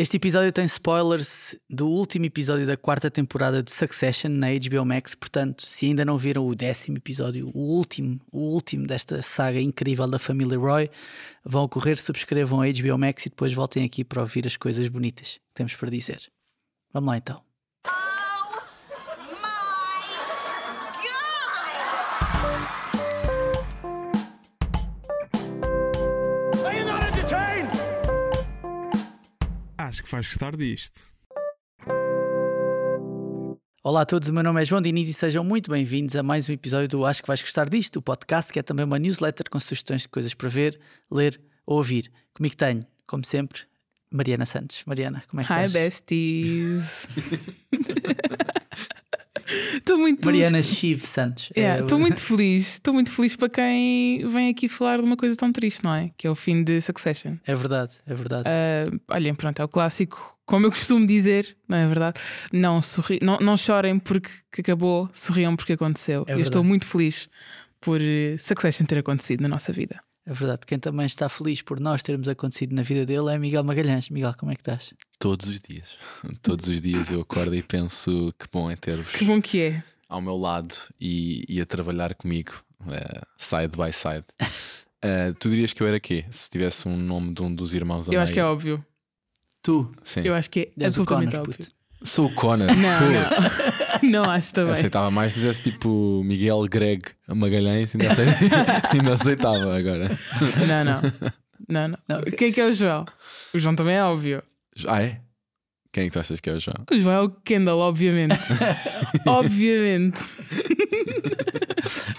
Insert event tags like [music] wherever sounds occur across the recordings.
Este episódio tem spoilers do último episódio da quarta temporada de Succession na HBO Max. Portanto, se ainda não viram o décimo episódio, o último, o último desta saga incrível da família Roy, vão correr, subscrevam a HBO Max e depois voltem aqui para ouvir as coisas bonitas que temos para dizer. Vamos lá então. Que vais gostar disto. Olá a todos, o meu nome é João Diniz e sejam muito bem-vindos a mais um episódio do Acho que vais gostar disto, o podcast que é também uma newsletter com sugestões de coisas para ver, ler ou ouvir. Comigo tenho, como sempre, Mariana Santos. Mariana, como é que Hi, estás? besties. [laughs] Estou muito. Mariana Chive Santos. É, Yeah, Estou muito feliz. Estou muito feliz para quem vem aqui falar de uma coisa tão triste, não é? Que é o fim de Succession. É verdade, é verdade. Ah, olhem, pronto, é o clássico. Como eu costumo dizer, não é verdade? Não, sorri não, não chorem porque que acabou, sorriam porque aconteceu. É eu estou muito feliz por eh, Succession ter acontecido na nossa vida. É verdade. Quem também está feliz por nós termos acontecido na vida dele é Miguel Magalhães. Miguel, como é que estás? Todos os dias. [laughs] Todos os dias eu acordo e penso que bom é Que ter-vos bom que é. ao meu lado e, e a trabalhar comigo, eh, side by side. [laughs] Eh, tu dirias que eu era quê? Se tivesse um nome de um dos irmãos Eu acho que é óbvio. Tu, Sim. Eu acho que é és o absolutamente Connor, óbvio. puto. Sou o Conan. Não, Putz. não. [laughs] não acho também. Aceitava mais se fizesse tipo Miguel Greg Magalhães, ainda, acei- ainda aceitava agora. Não, não. Não, não. Não, Quem é que é o João? O João também é óbvio. Ah, é? Quem é que tu achas que é o João? O João é o Kendall, obviamente. [laughs] obviamente.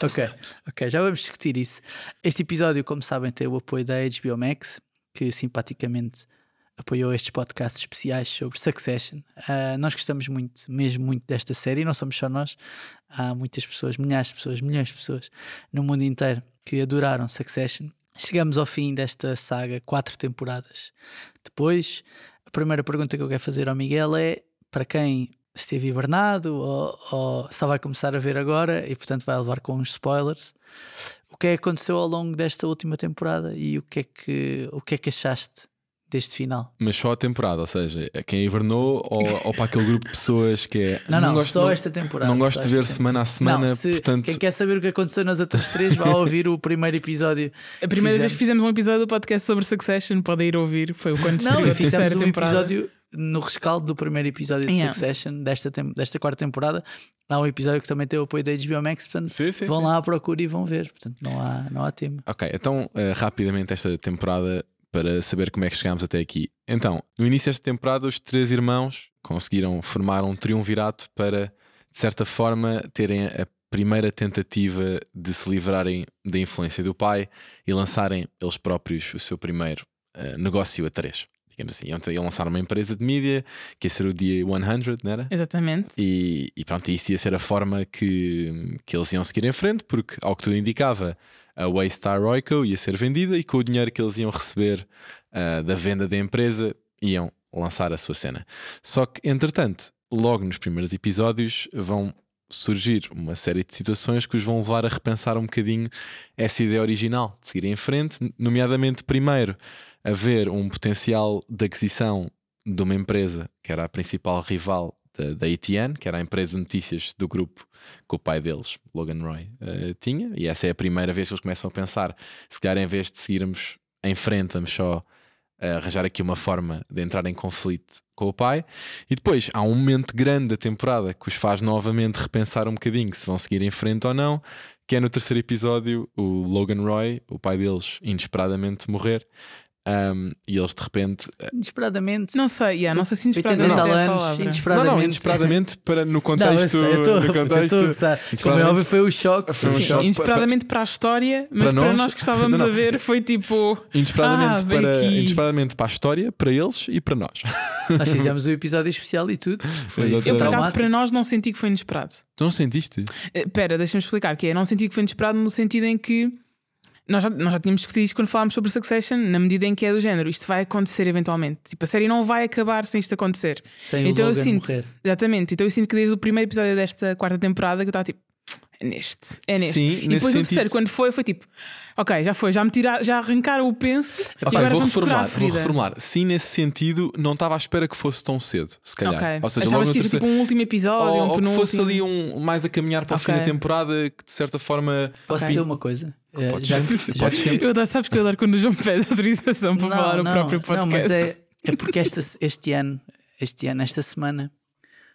ok, ok, já vamos discutir isso. Este episódio, como sabem, tem o apoio da HBO Max, que simpaticamente apoiou estes podcasts especiais sobre Succession. Ah, nós gostamos muito, mesmo muito desta série, e não somos só nós. Há muitas pessoas, milhares de pessoas, milhões de pessoas no mundo inteiro que adoraram Succession. Chegamos ao fim desta saga, quatro temporadas. Depois, a primeira pergunta que eu quero fazer ao Miguel é: para quem esteve hibernado ou, ou só vai começar a ver agora e, portanto, vai levar com uns spoilers, o que é que aconteceu ao longo desta última temporada e o que é que, o que, é que achaste deste final? Mas só a temporada, ou seja, é quem hibernou ou, ou para aquele grupo de pessoas que é. [laughs] Não, não, gosto, só esta temporada. Não gosto de ver semana a semana, não, se portanto. quem quer saber o que aconteceu nas outras três, vai ouvir o primeiro episódio. A primeira vez Fizemos. que fizemos um episódio do podcast sobre Succession, podem ir ouvir. Foi o quando Não, fizemos um temporada. episódio no rescaldo do primeiro episódio de Yeah. Succession desta, tem- desta quarta temporada. Há um episódio que também tem o apoio da HBO Max, portanto, Sim, sim, vão sim. lá à procura e vão ver. Portanto, não há, não há tema. Ok, então eh, rapidamente esta temporada para saber como é que chegámos até aqui. Então, no início desta temporada, os três irmãos conseguiram formar um triunvirato para, de certa forma, terem a primeira tentativa de se livrarem da influência do pai e lançarem eles próprios o seu primeiro eh, negócio a três. Digamos assim, iam, iam lançar uma empresa de mídia que ia ser o dia 100, não era? Exatamente. E, e pronto, isso ia ser a forma que, que eles iam seguir em frente, porque, ao que tudo indicava, a Waystar Royco ia ser vendida e com o dinheiro que eles iam receber ah, da venda da empresa iam lançar a sua cena. Só que, entretanto, logo nos primeiros episódios vão surgir uma série de situações que os vão levar a repensar um bocadinho essa ideia original de seguir em frente, nomeadamente, primeiro, haver um potencial de aquisição de uma empresa que era a principal rival da, da ATN, que era a empresa de notícias do grupo que o pai deles, Logan Roy, eh, tinha. E essa é a primeira vez que eles começam a pensar: se calhar, em vez de seguirmos em frente, vamos só eh, arranjar aqui uma forma de entrar em conflito com o pai. E depois há um momento grande da temporada que os faz novamente repensar um bocadinho se vão seguir em frente ou não. Que é no terceiro episódio, o Logan Roy, o pai deles, inesperadamente morrer. Um, e eles de repente Inesperadamente. Não sei, yeah, não sei se 80 inesperadamente tal é a anos, inesperadamente. Não, não, inesperadamente para no Não, eu contexto. sei, eu eu contexto. Como é óbvio, foi o choque. Foi um Sim. choque. Inesperadamente para a história, mas para para, nós- nós, que estávamos Não, não. a ver foi tipo. Inesperadamente, Ah, para, aqui. inesperadamente para a história, para eles e para nós. [laughs] Nós fizemos o episódio especial e tudo. Foi, Exatamente. Eu, por acaso, para nós não senti que foi inesperado. Tu não sentiste? Eh, Pera, deixa-me explicar que é. Não senti que foi inesperado no sentido em que nós já, nós já tínhamos discutido isto quando falámos sobre Succession, na medida em que é do género, isto vai acontecer eventualmente. Tipo, a série não vai acabar sem isto acontecer. Sem então o eu Logan sinto, morrer. exatamente. Então eu sinto que desde o primeiro episódio desta quarta temporada que eu estava tipo, neste. É neste. Sim, e nesse depois o sentido- terceiro, quando foi, foi tipo, ok, já foi, já me tirar, já arrancaram o penso e Ok, agora vou vamos curar a reformular, vou reformular. Sim, nesse sentido, não estava à espera que fosse tão cedo, se calhar. Ok. Ou seja, Achavas logo no ser terceiro. tipo um último episódio, ou, um ou que penúltimo. fosse ali um mais a caminhar para o fim da temporada, que de certa forma. Posso dizer uma coisa? Eh, Podes já, sempre, já podes sempre. Eu adoro, sabes que eu adoro quando o João pede [laughs] autorização para falar no próprio podcast. Não, mas é, é porque esta, este ano, este ano, esta semana,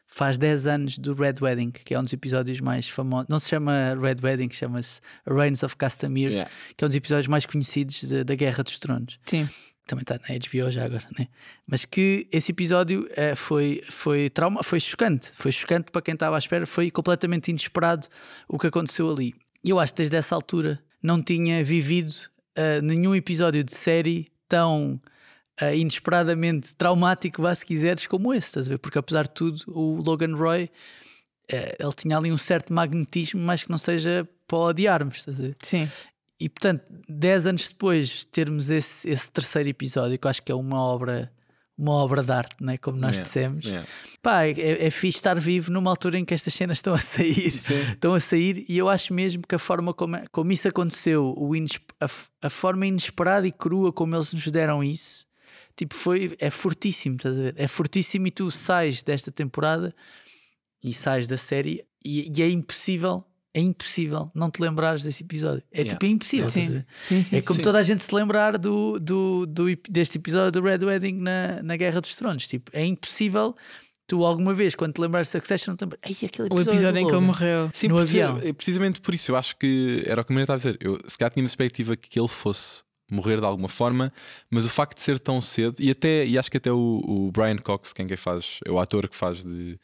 faz 10 anos do Red Wedding, que é um dos episódios mais famosos. Não se chama Red Wedding, chama-se Reigns of Castamere, Yeah. que é um dos episódios mais conhecidos de- da Guerra dos Tronos. Sim. Também está na HBO já agora, né? Mas que esse episódio eh, foi, foi trauma, foi chocante. Foi chocante para quem estava à espera, foi completamente inesperado o que aconteceu ali. E eu acho que desde essa altura não tinha vivido eh, nenhum episódio de série tão eh, inesperadamente traumático, vá se quiseres, como esse, estás a ver? Porque apesar de tudo, o Logan Roy eh, ele tinha ali um certo magnetismo, mas que não seja para odiarmos, estás a ver? Sim. E portanto, 10 anos depois de termos esse, esse terceiro episódio, que eu acho que é uma obra, uma obra de arte, né? como nós Yeah, dissemos, yeah. pá, é, é fixe estar vivo numa altura em que estas cenas estão a sair, [laughs] estão a sair, e eu acho mesmo que a forma como, como isso aconteceu, a, a forma inesperada e crua como eles nos deram isso, tipo, foi, é fortíssimo, estás a ver? É fortíssimo e tu sais desta temporada e sais da série e, e é impossível. É impossível não te lembrares desse episódio. É Yeah. tipo, é impossível. estás a Sim. ver? Sim, sim, É como sim. toda a gente se lembrar do, do, do deste episódio do Red Wedding na, na Guerra dos Tronos. Tipo, é impossível tu alguma vez, quando te lembrares de Succession, não te lembras. Ei, aquele O episódio, episódio do em que ele Logan." morreu. Sim, No avião. é precisamente por isso, eu acho que era o que Maria estava a dizer. Eu se calhar tinha uma perspectiva que ele fosse morrer de alguma forma, mas o facto de ser tão cedo, e até e acho que até o, o Brian Cox, quem que faz, é o ator que faz de, de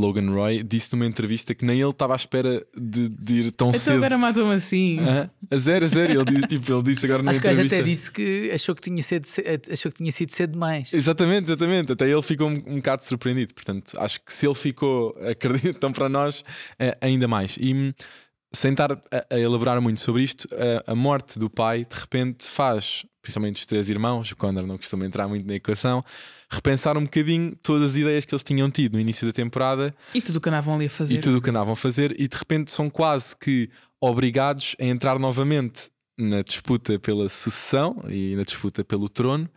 Logan Roy, disse numa entrevista que nem ele estava à espera de, de ir tão Então cedo. agora matam assim. Aham. A zero, a zero. Ele, disse- tipo, ele disse agora na Acho que o gajo entrevista. até disse que achou que tinha sido, achou que tinha sido cedo demais. Exatamente, exatamente. Até ele ficou um, um bocado surpreendido. Portanto, acho que se ele ficou, [laughs] acredito, então para nós, é, ainda mais. E hum, sem estar a, a elaborar muito sobre isto, a, a morte do pai de repente faz, principalmente os três irmãos, o Condor não costuma entrar muito na equação, repensar um bocadinho todas as ideias que eles tinham tido no início da temporada E tudo o que andavam ali a fazer. e tudo o que andavam a fazer, e de repente são quase que obrigados a entrar novamente na disputa pela sucessão e na disputa pelo trono,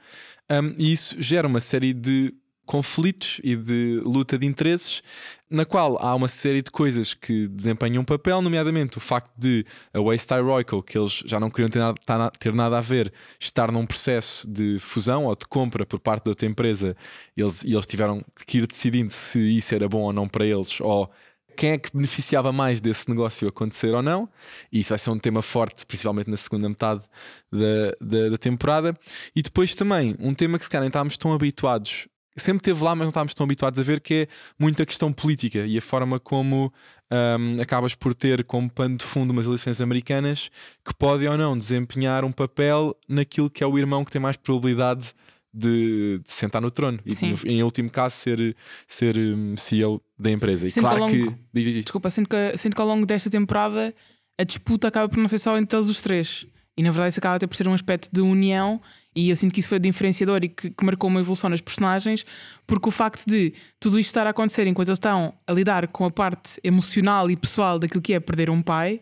Um, e isso gera uma série de conflitos e de luta de interesses, na qual há uma série de coisas que desempenham um papel, nomeadamente o facto de a Waystar Royco, que eles já não queriam ter nada, tá ter nada a ver, estar num processo de fusão ou de compra por parte de outra empresa, eles, e eles tiveram que ir decidindo se isso era bom ou não para eles, ou quem é que beneficiava mais desse negócio acontecer ou não, e isso vai ser um tema forte, principalmente na segunda metade da, da, da temporada. E depois também um tema que se calhar nem estávamos tão habituados, sempre teve lá, mas não estávamos tão habituados a ver, que é muita questão política e a forma como hum, acabas por ter como pano de fundo umas eleições americanas que podem ou não desempenhar um papel naquilo que é o irmão que tem mais probabilidade. De, de sentar no trono e, Sim. em último caso, ser, ser hum, CEO da empresa. E que claro que. longo- diz, diz. Desculpa, sendo que, sendo que ao longo desta temporada a disputa acaba por não ser só entre eles os três. E na verdade isso acaba até por ser um aspecto de união, e eu sinto que isso foi diferenciador e que, que marcou uma evolução nas personagens, porque o facto de tudo isto estar a acontecer enquanto eles estão a lidar com a parte emocional e pessoal daquilo que é perder um pai,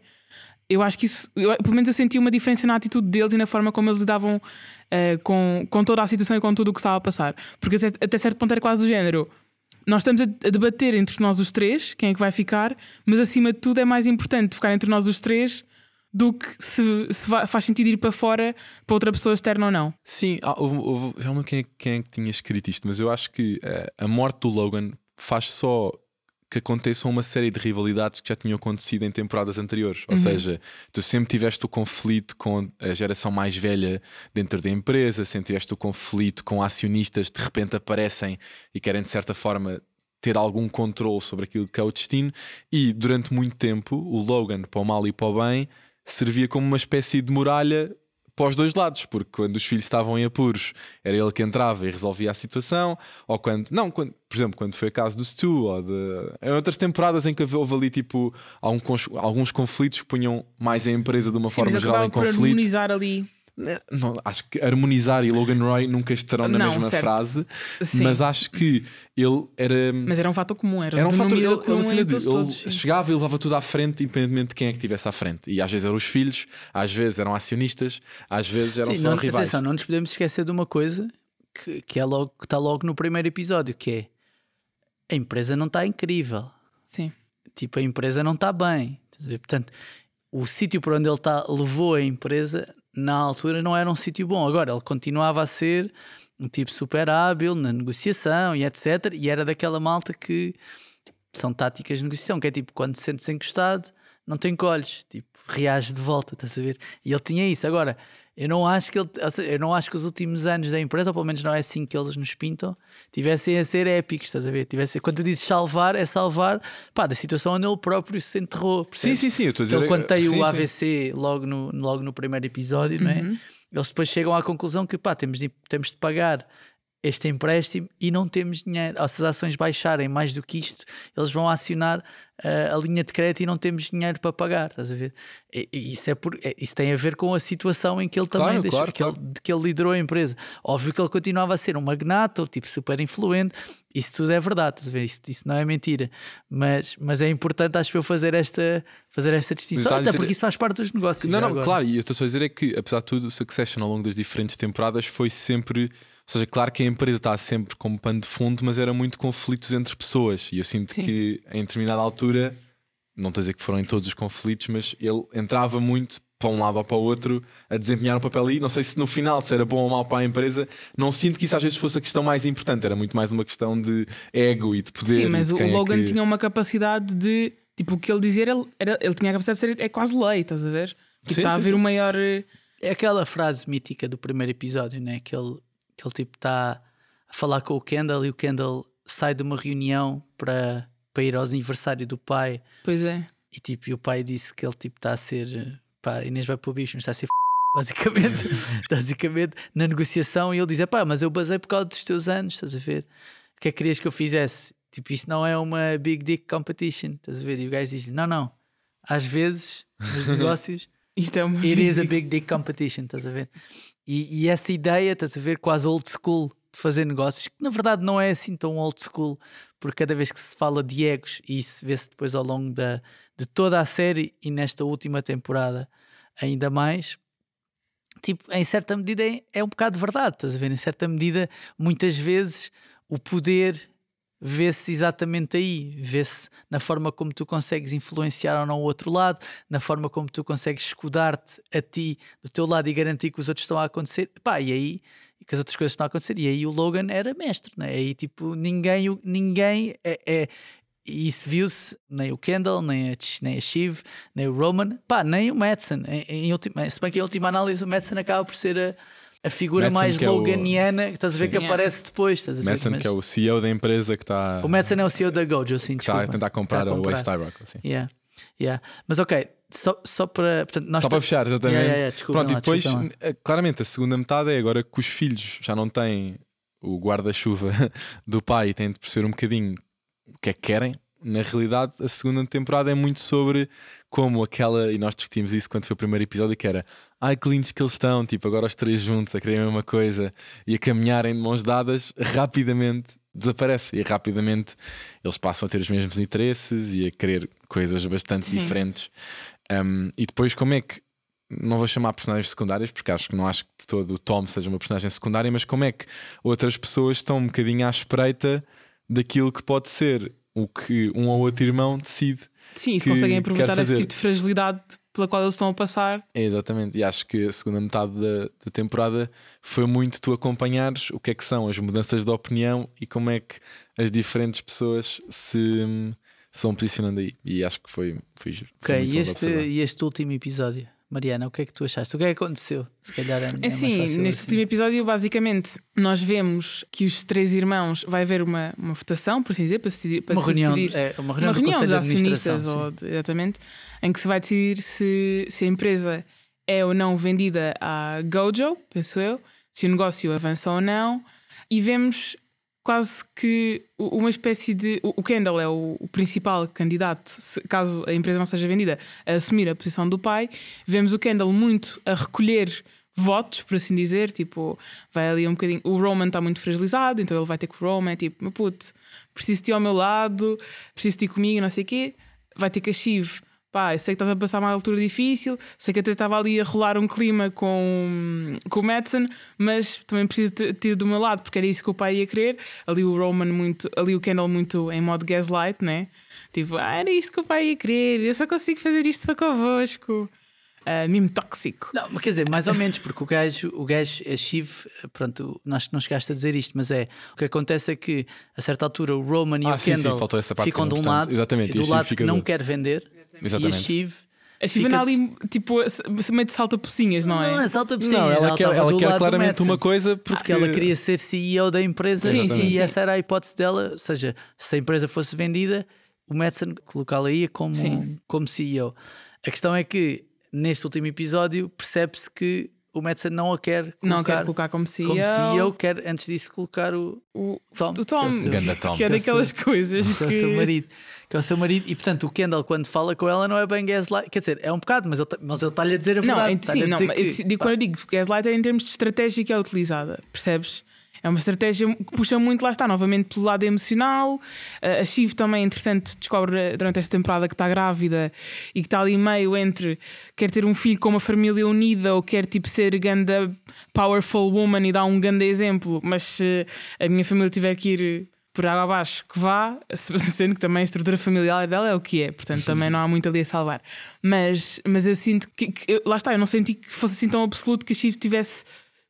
eu acho que isso, eu- pelo menos eu senti uma diferença na atitude deles e na forma como eles lidavam eh, com, com toda a situação e com tudo o que estava a passar. Porque até, até certo ponto era quase do género. Nós estamos a, a debater entre nós os três quem é que vai ficar, mas acima de tudo é mais importante ficar entre nós os três do que se, se faz sentido ir para fora para outra pessoa externa ou não. Sim, ah, houve, houve- já não quem é, quem é que tinha escrito isto, mas eu acho que eh, a morte do Logan faz só que aconteçam uma série de rivalidades que já tinham acontecido em temporadas anteriores. Ou seja, tu sempre tiveste o conflito com a geração mais velha dentro da empresa, sempre tiveste o conflito com acionistas que de repente aparecem e querem de certa forma ter algum controle sobre aquilo que é o destino. E durante muito tempo, o Logan, para o mal e para o bem, servia como uma espécie de muralha para os dois lados, porque quando os filhos estavam em apuros era ele que entrava e resolvia a situação, ou quando, não, quando, por exemplo, quando foi o caso do Stu, ou de, em outras temporadas em que houve ali tipo alguns, alguns conflitos que punham mais a empresa de uma Sim, forma geral em conflito. ali. Né, Não, acho que harmonizar e Logan Roy nunca estarão na Não, mesma certo. frase, Sim. mas acho que ele era. Mas era um fator comum, era, Era um fator. Ele, ele, comum entre de- todos, ele chegava e levava tudo à frente, independentemente de quem é que estivesse à frente. E às vezes eram os filhos, às vezes eram acionistas, às vezes eram Sim, só não, rivais. atenção, não nos podemos esquecer de uma coisa que, que é logo, que está logo no primeiro episódio, que é a empresa não está incrível. Sim. Tipo, a empresa não está bem. Portanto, o sítio por onde ele está levou a empresa na altura não era um sítio bom. Agora, ele continuava a ser um tipo super hábil na negociação e etc. E era daquela malta que são táticas de negociação, que é tipo, quando te sentes encostado, não te encolhes, tipo, reage de volta, estás a ver? E ele tinha isso. Agora, eu não acho que ele, eu não acho que os últimos anos da empresa, ou pelo menos não é assim que eles nos pintam, tivessem a ser épicos, estás a ver? Tivessem, quando tu dizes salvar, é salvar pá, da situação onde ele próprio se enterrou. Sim, percebes? sim, sim. Eu estou a dizer. Ele, quando tem sim, o sim. AVC logo no, logo no primeiro episódio, não é? Eles depois chegam à conclusão que pá, temos de, temos de pagar este empréstimo e não temos dinheiro. Ou se as ações baixarem mais do que isto, eles vão acionar ah, a linha de crédito e não temos dinheiro para pagar. Estás a ver? E, e isso, é por, é- isso tem a ver com a situação em que ele também Claro, deixou, claro, que, Ele, que ele liderou a empresa. Óbvio que ele continuava a ser um magnata, ou tipo super influente. Isso tudo é verdade, estás a ver? Isso, isso não é mentira. Mas, mas é importante, acho eu, fazer esta, fazer esta distinção. a Até dizer- porque isso faz parte dos negócios. Não, não, agora. claro, e eu estou só a dizer é que, apesar de tudo, o Succession ao longo das diferentes temporadas foi sempre. Ou seja, claro que a empresa está sempre como pano de fundo, mas era muito conflitos entre pessoas. E eu sinto Sim. que em determinada altura, não estou a dizer que foram em todos os conflitos, mas ele entrava muito para um lado ou para o outro a desempenhar um papel aí. Não sei se no final se era bom ou mau para a empresa. Não sinto que isso às vezes fosse a questão mais importante, era muito mais uma questão de ego e de poder. Sim, e mas o é Logan que- tinha uma capacidade de. Tipo, o que ele dizia, ele, era, ele tinha a capacidade de ser. É quase lei, estás a ver? Tipo, Sim, está a sim, haver sim. o maior. eh, É aquela frase mítica do primeiro episódio, né? que, ele, ele tipo está a falar com o Kendall e o Kendall sai de uma reunião para, para ir ao aniversário do pai Pois é. e tipo e o pai disse que ele tipo está a ser pá, Inês vai para o bicho, mas está a ser f... basicamente, [laughs] basicamente na negociação e ele diz, pá, mas eu basei por causa dos teus anos, estás a ver? O que é que querias que eu fizesse? Tipo, isto não é uma big dick competition, estás a ver? E o gajo diz, não, não, às vezes nos [laughs] negócios Isto é uma. It is a big dick competition, estás a ver? E, e essa ideia, estás a ver, quase old school de fazer negócios, que na verdade não é assim tão old school, porque cada vez que se fala de egos, e isso vê-se depois ao longo da, de toda a série e nesta última temporada ainda mais, tipo, em certa medida é, é um bocado verdade, estás a ver? Em certa medida, muitas vezes o poder vê-se exatamente aí, vê-se na forma como tu consegues influenciar ou não o outro lado, na forma como tu consegues escudar-te a ti do teu lado e garantir que os outros estão a acontecer, pá, e aí e que as outras coisas estão a acontecer, e aí o Logan era mestre, né? aí tipo, ninguém, ninguém é, é e isso viu-se, nem o Kendall, nem a, nem a Shiv, nem o Roman, pá, nem o Madsen. Em, em última, se bem que em última análise o Madsen acaba por ser a, a figura Madsen, mais que é o- Loganiana que estás a ver que aparece depois. Estás a ver? Madsen, Mas- que é o CEO da empresa que está, o Madsen é o CEO da Gojo, sim, que está a tentar comprar, Está o Waste Rock. Assim. Yeah, yeah. Mas ok, só, só para. Portanto, nós Só para fechar, exatamente. Yeah, yeah, Pronto, e lá, depois, desculpem lá. eh, claramente, a segunda metade é agora que os filhos já não têm o guarda-chuva [laughs] do pai e têm de perceber um bocadinho o que é que querem. Na realidade, a segunda temporada é muito sobre como aquela, e nós discutimos isso quando foi o primeiro episódio, que era ai que lindos que eles estão, tipo, agora os três juntos a quererem a mesma coisa e a caminharem de mãos dadas, rapidamente desaparece e rapidamente eles passam a ter os mesmos interesses e a querer coisas bastante Sim. diferentes. Um, e depois, como é que não vou chamar personagens secundárias, porque acho que não acho que de todo o Tom seja uma personagem secundária, mas como é que outras pessoas estão um bocadinho à espreita daquilo que pode ser o que um ou outro irmão decide. Sim, se conseguem aproveitar esse tipo de fragilidade pela qual eles estão a passar. É, exatamente, e acho que a segunda metade da, da temporada foi muito tu acompanhares o que é que são as mudanças de opinião e como é que as diferentes pessoas se, se vão posicionando aí. E acho que foi, foi giro. Foi Ok, muito e este, e este último episódio, Mariana, o que é que tu achaste? O que é que aconteceu? Se calhar é, é fácil neste assim. último episódio, basicamente, nós vemos que os três irmãos vai haver uma, uma votação, por assim dizer, para se decidir. Para Uma se reunião, decidir- é, uma reunião uma reunião dos acionistas, sim. ou exatamente, em que se vai decidir se, se a empresa é ou não vendida à Gojo, penso eu, se o negócio avança ou não, e vemos quase que uma espécie de. O Kendall é o, principal candidato, caso a empresa não seja vendida, a assumir a posição do pai. Vemos o Kendall muito a recolher votos, por assim dizer. Tipo, vai ali um bocadinho. O Roman está muito fragilizado, então ele vai ter com o Roman. Tipo, meu puto, preciso de ao meu lado, preciso de comigo, não sei o quê. Vai ter com a Shiv. Pá, eu sei que estás a passar uma altura difícil, sei que até estava ali a rolar um clima com, com o Madsen, mas também preciso de ti do meu lado, porque era isso que o pai ia querer. Ali o Roman muito, ali o Kendall muito em modo gaslight, né? Tipo, ah, era isto que o pai ia querer, eu só consigo fazer isto para convosco. Uh, mesmo tóxico. Não, mas quer dizer, mais ou menos, porque o gajo, o gajo, a Shiv, pronto, nós não chegaste a dizer isto, mas é o que acontece é que a certa altura o Roman e Ah, o sim, sim, Kendall parte ficam que de um lado Exatamente, e do lado fica que não do- quer vender e a Exatamente. Shiv A Shiva fica- anda ali, tipo, meio de salta-pocinhas, não é? Não, é salta por Não, cima, ela quer, ela quer claramente uma coisa porque, Porque ela queria ser CEO da empresa Sim, e sim, sim. essa era a hipótese dela. Ou seja, se a empresa fosse vendida, o Madsen colocá-la aí como, como CEO. A questão é que neste último episódio percebe-se que o Madsen não a quer colocar, Não quero colocar como CEO. como CEO, quer antes disso colocar o, O, Tom, o Tom, que é o seu- Ganda Tom. que é Que é daquelas coisas que é o que. seu marido. Que é o seu marido, e portanto o Kendall, quando fala com ela, não é bem gaslight. Quer dizer, é um bocado, mas ele tá- mas ele está-lhe a dizer a Não, verdade. é, está-lhe sim, a não, que, eu digo, quando eu digo gaslight é em termos de estratégia que é utilizada, percebes? É uma estratégia que puxa muito, lá está, novamente pelo lado emocional. Uh, A Shiv também, entretanto, descobre uh, durante esta temporada que está grávida e que está ali meio entre quer ter um filho com uma família unida ou quer tipo ser ganda powerful woman e dar um grande exemplo, mas se a minha família tiver que ir por água abaixo, que vá, [laughs] sendo que também a estrutura familiar dela é o que é, portanto também não há muito ali a salvar. Mas, mas eu sinto que, que- eu- lá está, eu não senti que fosse assim tão absoluto que a Shiv tivesse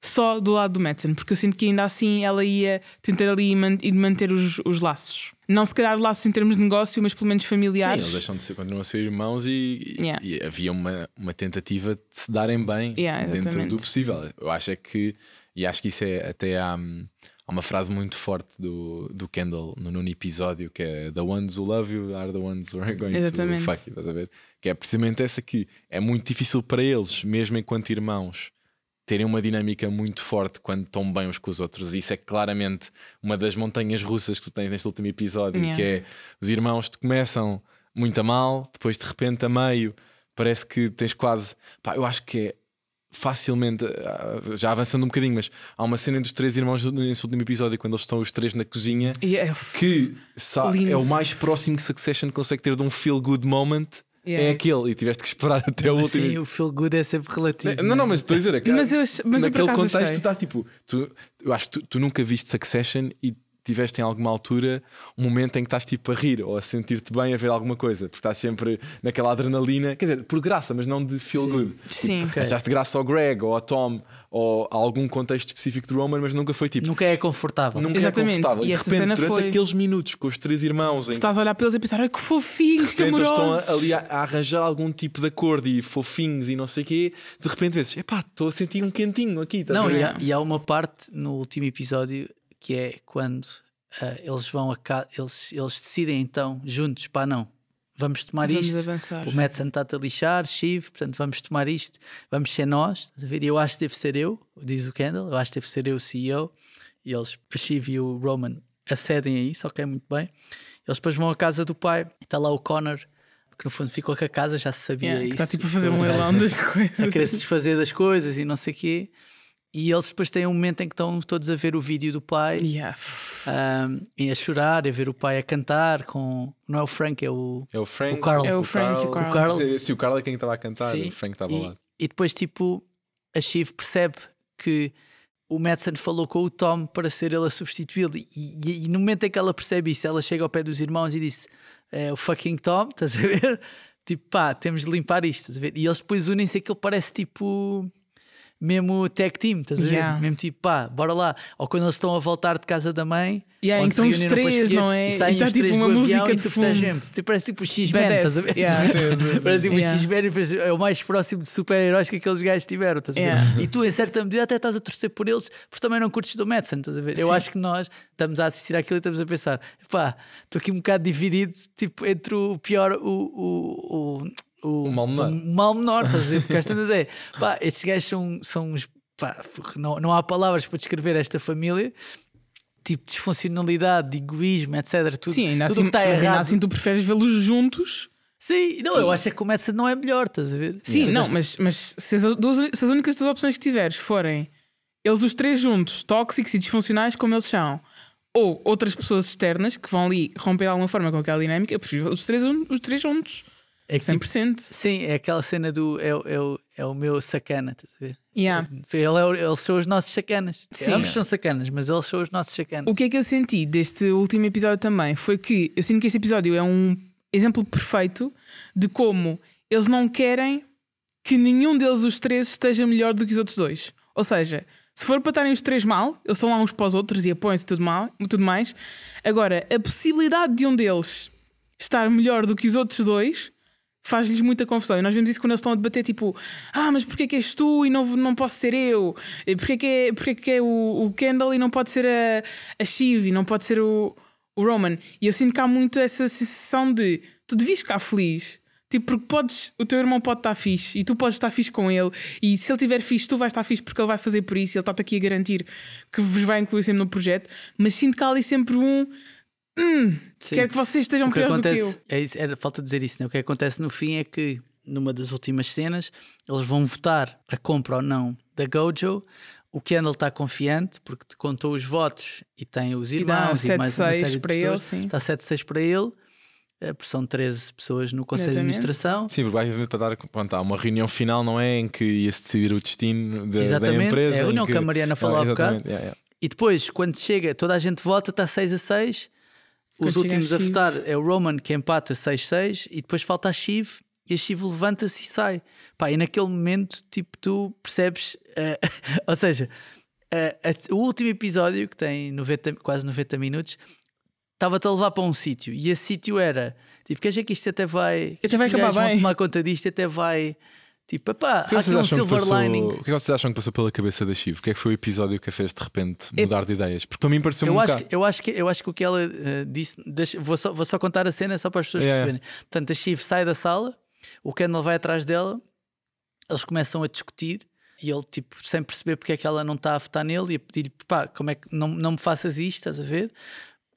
só do lado do Madsen, porque eu sinto que ainda assim ela ia tentar ali ir manter os, os laços. Não se calhar laços em termos de negócio, mas pelo menos Sim, familiares. eles deixam de ser, continuam a ser irmãos e, e- Yeah. e havia uma, uma tentativa de se darem bem Yeah, dentro do possível. Eu acho é que, e acho que isso é até há, há uma frase muito forte do, do Kendall no nono episódio que é The ones who love you are the ones who are going Exatamente. to fuck you, estás a ver? Que é precisamente essa que é muito difícil para eles, mesmo enquanto irmãos, terem uma dinâmica muito forte quando estão bem uns com os outros. Isso é claramente uma das montanhas russas que tu tens neste último episódio, Yeah. que é os irmãos te começam muito a mal, depois de repente a meio parece que tens quase. Pá, eu acho que é facilmente, ah, já avançando um bocadinho, mas há uma cena entre os três irmãos nesse último episódio, quando eles estão os três na cozinha, E é- que sa- Lindo. é o mais próximo que Succession consegue ter de um feel good moment. Yeah. É aquele, e tiveste que esperar [laughs] até o último. Assim, o feel good é sempre relativo. Não, não, mas estou a dizer, é que Mas eu mas naquele contexto, achei. tu estás tipo, tu, eu acho que tu, tu nunca viste Succession e tiveste em alguma altura um momento em que estás tipo a rir ou a sentir-te bem a ver alguma coisa, porque estás sempre naquela adrenalina, quer dizer, por graça, mas não de feel good. Sim. Ok. Achaste graça ao Greg ou ao Tom ou a algum contexto específico de Roman, mas nunca foi tipo. Nunca é confortável. Nunca Exatamente, é confortável. e de esta repente, cena durante foi- aqueles minutos com os três irmãos em Tu estás a olhar para eles e pensar, que fofinhos, de que repente eles amorosos. estão a- ali a, a arranjar algum tipo de acordo e fofinhos e não sei o quê, de repente vês, epá, estou a sentir um quentinho aqui. Não, e há, e há uma parte no último episódio que é quando ah, eles vão a casa, eles, eles decidem então, juntos, pá, não, vamos tomar Vamos isto. avançar. O Madsen está-te a lixar, Shiv, portanto vamos tomar isto, vamos ser nós. eu acho que deve ser eu, diz o Kendall, eu acho que deve ser eu o CEO. E eles, a Shiv e o Roman, acedem a isso, ok, muito bem. Eles depois vão à casa do pai, está lá o Connor, que no fundo ficou com a casa, já se sabia Yeah, que isso. está tipo a fazer um leilão das [laughs] coisas. a querer se desfazer das coisas e não sei o quê. E eles depois têm um momento em que estão todos a ver o vídeo do pai Yeah. ahm, e a chorar, a ver o pai a cantar com. Não é o Frank, é o. É o Frank. O Carl. É o Frank o Carl. O Carl. Se, se o Carl é quem estava a cantar, Sim. o Frank estava e, lá. e depois, tipo, a Shiv percebe que o Madsen falou com o Tom para ser ele a substituí-lo. E, e- e no momento em que ela percebe isso, ela chega ao pé dos irmãos e disse: é, O fucking Tom, [laughs] estás a ver? Tipo, pá, temos de limpar isto, estás a ver? E eles depois unem-se, aquilo parece tipo. Mesmo tag team, estás a ver? Yeah. Mesmo tipo, pá, bora lá. Ou quando eles estão a voltar de casa da mãe, Yeah, que se os três, escolher, não é? E E saem está os tipo três uma do avião música e de tu percebes fundo. mesmo. Tipo, parece tipo o X-Men, estás a ver? yeah. Parece tipo Yeah. o X-Men e parece- é o mais próximo de super-heróis que aqueles gajos tiveram, estás a ver? Yeah. E tu, em certa medida, até estás a torcer por eles, porque também não curtes do Madsen, estás a ver? Eu Sim. acho que nós estamos a assistir àquilo e estamos a pensar, pá, estou aqui um bocado dividido, tipo, entre o pior, o. o, o o, O mal menor. o mal menor, estás a ver? Porque às tantas é, pá, estes gajos são, são uns, pá, não, não há palavras para descrever esta família, tipo, disfuncionalidade, egoísmo, etc. Tudo, Sim, ainda tudo assim, que está errado. assim tu preferes vê-los juntos Sim, não, eu acho é que começa não é melhor, estás a ver? Sim, Mas não, esta- mas, mas se, as, duas- se as únicas duas opções que tiveres forem eles os três juntos, tóxicos e disfuncionais como eles são, ou outras pessoas externas que vão ali romper de alguma forma com aquela dinâmica, eu prefiro os três, os três juntos. É que, tipo, 100%. sim, é aquela cena do é, o- é, é o meu sacana, estás a ver? Yeah. Ele é eles são os nossos sacanas. Sim. Ambos são sacanas, mas eles são os nossos sacanas. O que é que eu senti deste último episódio também foi que eu sinto que este episódio é um exemplo perfeito de como eles não querem que nenhum deles, os três, esteja melhor do que os outros dois. Ou seja, se for para estarem os três mal, eles estão lá uns para os outros e apoiam-se tudo, mal, tudo mais. Agora, a possibilidade de um deles estar melhor do que os outros dois faz-lhes muita confusão. E nós vemos isso quando eles estão a debater, tipo, ah, mas porquê que és tu e não, não posso ser eu? Porquê que é, porquê que é o, o Kendall e não pode ser a, a Shiv e não pode ser o, o Roman? E eu sinto que há muito essa sensação de tu devias ficar feliz. Tipo, porque podes, o teu irmão pode estar fixe e tu podes estar fixe com ele, e se ele estiver fixe, tu vais estar fixe porque ele vai fazer por isso, e ele está-te aqui a garantir que vos vai incluir sempre no projeto. Mas sinto que há ali sempre um. "Hum, quero que vocês estejam que piores do que acontece, eu. é isso, era falta dizer isso, né? o que acontece no fim é que numa das últimas cenas eles vão votar a compra ou não da Gojo. O Kendall está confiante porque te contou os votos e tem os dá irmãos e, mais uma 7-6 série de para ele, pessoas. sim. Está 7-6 para ele. Eh, porque São 13 pessoas no Conselho de. Administração. Sim, porque basicamente para dar pronto, há uma reunião final, não é? Em que ia-se decidir o destino da, da Exatamente, empresa. é a reunião que a Mariana falou há exatamente, bocado. yeah, yeah. E depois, quando chega, toda a gente vota, está 6 a 6. Os últimos a votar é o Roman que empata 6-6 e depois falta a Shiv e a Shiv levanta-se e sai. Pá, e naquele momento, tipo, tu percebes. eh, [laughs] ou seja, eh, a- o último episódio, que tem 90, quase 90 minutos, estava-te a levar para um sítio e esse sítio era tipo, quer dizer que isto até vai. Até vai acabar bem. tomar conta disto, até vai. Tipo, pá, que há aqui um silver passou- lining. O que vocês acham que passou pela cabeça da Chivo? O que é que foi o episódio que a fez de repente mudar de ideias? Porque para mim pareceu Eu um acho, que, eu, acho que, eu acho que o que ela eh, disse. deixa- vou, só, vou só contar a cena só para as pessoas Yeah, perceberem. Portanto, a Shiv sai da sala, o Kendall vai atrás dela, eles começam a discutir e ele, tipo, sem perceber porque é que ela não está a votar nele e a pedir pá, como é que não, não me faças isto, estás a ver?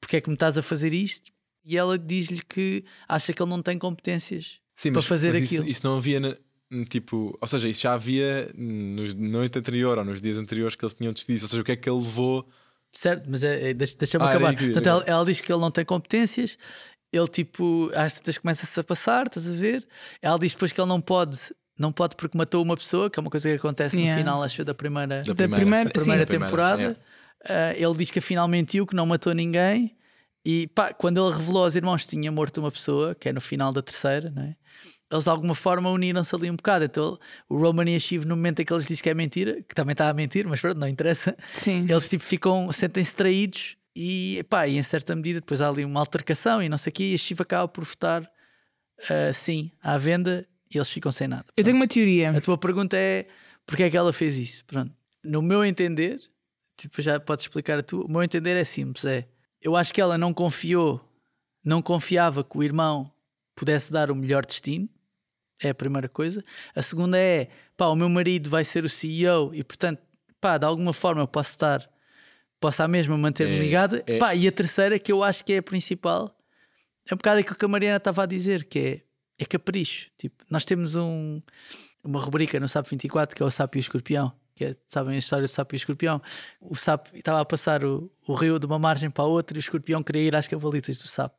Porque é que me estás a fazer isto? E ela diz-lhe que acha que ele não tem competências Sim, para fazer mas isso- aquilo. Isso, não havia. na- Tipo, ou seja, isso já havia nos- na noite anterior ou nos dias anteriores que eles tinham decidido. Ou seja, o que é que ele levou. Certo, mas é, é, deixa- deixa-me Ah, era acabar. que Portanto, ela, ela diz que ele não tem competências, ele tipo, às tantas começa-se a passar, estás a ver? Ela diz depois que ele não pode, não pode porque matou uma pessoa, que é uma coisa que acontece Yeah. no final, acho eu, da primeira, Da Da primeira. primeira, da primeira sim. temporada. yeah. Ah, ele diz que afinal mentiu, que não matou ninguém. E pá, quando ele revelou aos irmãos que tinha morto uma pessoa, que é no final da terceira, não é? Eles de alguma forma uniram-se ali um bocado. Então o Roman e a Shiv, no momento em que eles dizem que é mentira, que também está a mentir, mas pronto, não interessa, Sim. eles tipo ficam, sentem-se traídos e, pá, e em certa medida depois há ali uma altercação e não sei o quê, e a Shiva acaba por votar ah, sim à venda e eles ficam sem nada. Eu tenho uma teoria. A tua pergunta é porque é que ela fez isso? Pronto. No meu entender, tipo, já podes explicar a tua, o meu entender é simples: é eu acho que ela não confiou, não confiava que o irmão pudesse dar o melhor destino. É a primeira coisa. A segunda é pá, o meu marido vai ser o CEO e, portanto, pá, de alguma forma eu posso estar, posso à mesma manter-me É, ligada. é- Pá, e a terceira, que eu acho que é a principal, é um bocado aquilo que a Mariana estava a dizer, que é, é capricho. Tipo, nós temos um, uma rubrica no SAP 24 que é o Sapo e o Escorpião. Que é, sabem a história do sapo e o escorpião? O sapo estava a passar o, o rio de uma margem para a outra e o escorpião queria ir às cavalitas do sapo.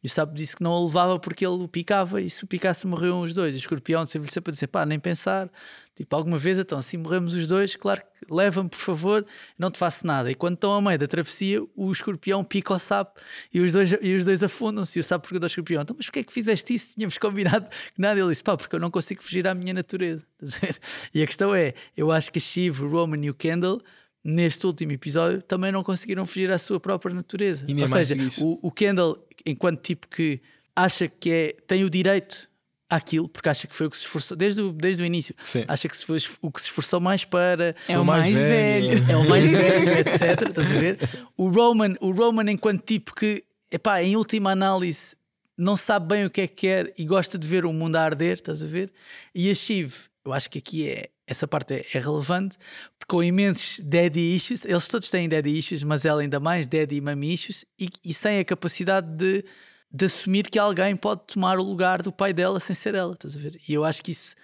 E o sapo disse que não o levava porque ele o picava e se o picasse morriam os dois. E o escorpião sempre sempre a dizer: pá, nem pensar. Tipo, alguma vez então, assim morremos os dois, claro que leva-me, por favor, não te faço nada. E quando estão a meio da travessia, o escorpião pica o sapo e os dois, e os dois afundam-se. E o sapo pergunta ao escorpião: então, mas porquê é que fizeste isso? Tínhamos combinado que nada. Ele disse: pá, porque eu não consigo fugir à minha natureza. [laughs] E a questão é: eu acho que a Shiv, o Roman e o Kendall. Neste último episódio também não conseguiram fugir à sua própria natureza. Ou seja, o, o Kendall, enquanto tipo que acha que é, tem o direito àquilo, porque acha que foi o que se esforçou desde o, desde o início, Sim. acha que se foi o que se esforçou mais para É o mais velho. é o mais [laughs] velho, etc. Estás a ver? O Roman, o Roman, enquanto tipo que, epá, em última análise, não sabe bem o que é que quer e gosta de ver o mundo a arder, estás a ver? E a Shiv, eu acho que aqui é. Essa parte é, é relevante, com imensos daddy issues. Eles todos têm daddy issues, mas ela ainda mais daddy e mommy issues, e, e sem a capacidade de de assumir que alguém pode tomar o lugar do pai dela sem ser ela, estás a ver? E eu acho que isso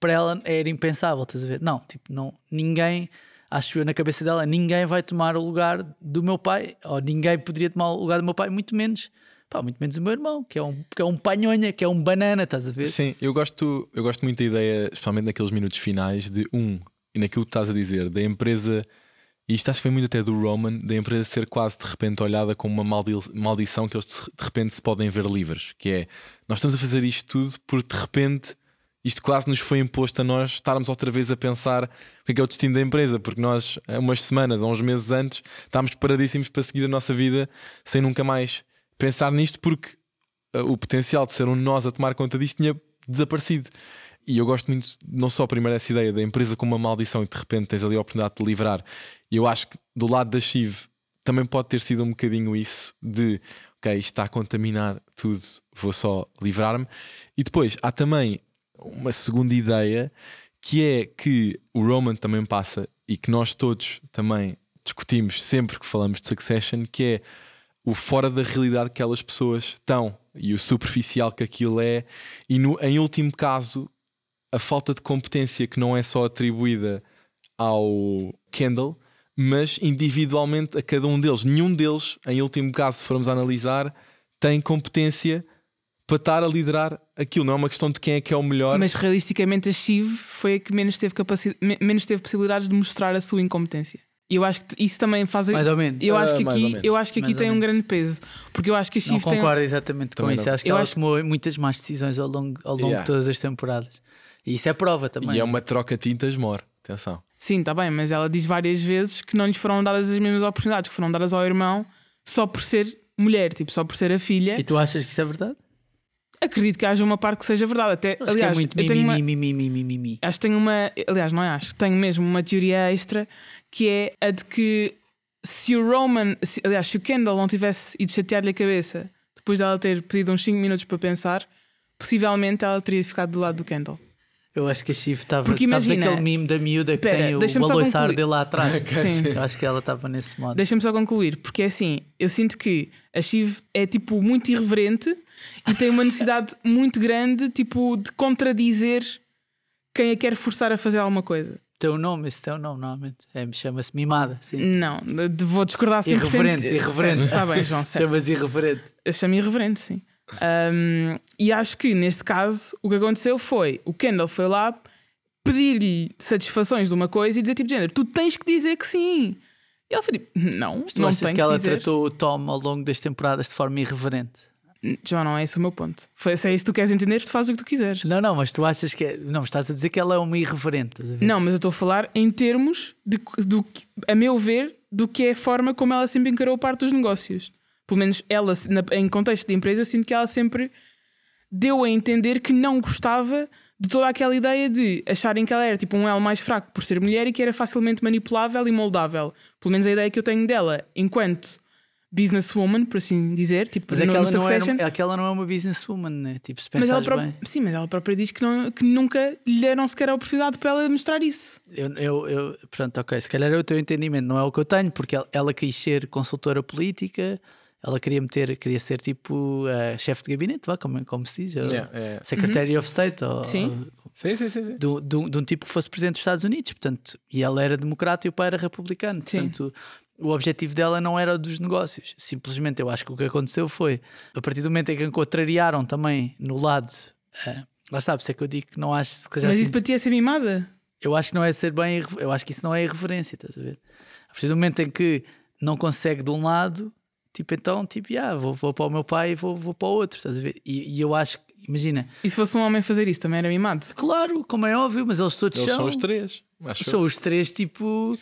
para ela era impensável, estás a ver? Não, tipo, não, ninguém, acho eu na cabeça dela, ninguém vai tomar o lugar do meu pai, ou ninguém poderia tomar o lugar do meu pai, muito menos, pá, muito menos o meu irmão, que é um, que é um panhonha, que é um banana, estás a ver? Sim, eu gosto, eu gosto muito da ideia, especialmente naqueles minutos finais, de um, e naquilo que estás a dizer, da empresa, e isto acho que foi muito até do Roman, da empresa ser quase de repente olhada como uma maldi- maldição que eles de repente se podem ver livres. Que é, nós estamos a fazer isto tudo porque de repente isto quase nos foi imposto a nós estarmos outra vez a pensar o que é, é o destino da empresa, porque nós, umas semanas, há uns meses antes, estávamos paradíssimos para seguir a nossa vida sem nunca mais pensar nisto, porque uh, o potencial de ser um nós a tomar conta disto tinha desaparecido. E eu gosto muito, não só primeiro dessa ideia da empresa como uma maldição e de repente tens ali a oportunidade de livrar. E eu acho que do lado da Chive também pode ter sido um bocadinho isso de ok, isto está a contaminar tudo, vou só livrar-me. E depois há também uma segunda ideia que é que o Roman também passa e que nós todos também discutimos sempre que falamos de Succession, que é o fora da realidade que aquelas pessoas estão e o superficial que aquilo é, e no, em último caso, a falta de competência que não é só atribuída ao Kendall, mas individualmente a cada um deles. Nenhum deles, em último caso, se formos analisar, tem competência para estar a liderar aquilo. Não é uma questão de quem é que é o melhor. Mas realisticamente a Shiv foi a que menos teve, capaci- me- menos teve possibilidades de mostrar a sua incompetência. E eu acho que isso também faz. Mais ou menos. Eu acho Ah, que ou aqui, eu acho que aqui Mais tem um grande peso. Porque eu acho que a Não Shiv tem. concordo exatamente com Também isso. não. Acho que Eu ela acho- tomou muitas más decisões ao longo, ao longo Yeah. de todas as temporadas. E isso é prova também. E é uma troca tintas mor. Atenção. Sim, está bem, mas ela diz várias vezes que não lhes foram dadas as mesmas oportunidades que foram dadas ao irmão só por ser mulher, tipo, só por ser a filha. E tu achas que isso é verdade? Acredito que haja uma parte que seja verdade. Até, Acho aliás, que é muito eu tenho uma, mimimi, mimimi, mimimi. acho que tenho uma. Aliás, não é acho, tenho mesmo uma teoria extra que é a de que se o Roman, se- aliás, se o Kendall não tivesse ido chatear-lhe a cabeça depois dela ter pedido uns 5 minutos para pensar, possivelmente ela teria ficado do lado do Kendall. Eu acho que a Chief estava. Porque Sabes imagina- aquele meme da miúda que Espera, tem o baloiçar dele lá atrás? [laughs] Sim. [laughs] Eu acho que ela estava nesse modo. Deixa-me só concluir, porque é assim, eu sinto que a Shiv é tipo muito irreverente e tem uma necessidade [laughs] muito grande tipo de contradizer quem a quer forçar a fazer alguma coisa. Teu nome, esse teu nome, normalmente. É, chama-se mimada. Sim. Não, vou discordar 100%. Irreverente, irreverente. Está bem, João, certo. Chama-se irreverente. Eu chamo irreverente, sim. Um, e acho que neste caso o que aconteceu foi o Kendall foi lá pedir-lhe satisfações de uma coisa e dizer tipo de género, tu tens que dizer que sim. E ela foi tipo, não, Tu não achas tenho que ela dizer. tratou o Tom ao longo das temporadas de forma irreverente? João, não é esse o meu ponto. Foi, se é isso que tu queres entender, tu fazes o que tu quiseres. Não, não, mas tu achas que é. Não, estás a dizer que ela é uma irreverente. Não, mas eu estou a falar em termos de, do, a meu ver, do que é a forma como ela sempre encarou parte dos negócios. Pelo menos ela, na- em contexto de empresa, eu sinto que ela sempre deu a entender que não gostava de toda aquela ideia de acharem que ela era tipo um elo mais fraco por ser mulher e que era facilmente manipulável e moldável. Pelo menos a ideia que eu tenho dela enquanto businesswoman, por assim dizer, tipo Mas é no, que no ela não, era, é que ela não é uma businesswoman, né? Tipo, se Mas ela bem. sim, mas ela própria diz que, não, que nunca lhe deram sequer a oportunidade para ela mostrar isso. Eu, eu, eu, pronto, ok, se calhar é o teu entendimento, não é o que eu tenho, porque ela, ela quis ser consultora política, ela queria meter, queria ser tipo eh, chefe de gabinete, vá, como, como se diz, ou Yeah, yeah. Secretary of State, ou, Sim. ou Sim, sim, sim. sim. de, um- de um- de um tipo que fosse presidente dos Estados Unidos, portanto, e ela era democrata e o pai era republicano, Sim. portanto. O objetivo dela não era o dos negócios. Simplesmente eu acho que o que aconteceu foi a partir do momento em que a contrariaram também no lado. eh, lá está, por isso é que eu digo que não acho que já mas assim- isso para ti é ser mimada? eu acho que não é ser bem, eu acho que isso não é irreverência, estás a ver? A partir do momento em que não consegue de um lado, tipo, então, tipo, ah, vou, vou para o meu pai e vou, vou para o outro, estás a ver? E, e eu acho que, imagina, E se fosse um homem fazer isso, também era mimado? claro, como é óbvio, mas eles todos Eles são, são os três. eu. são os três, tipo,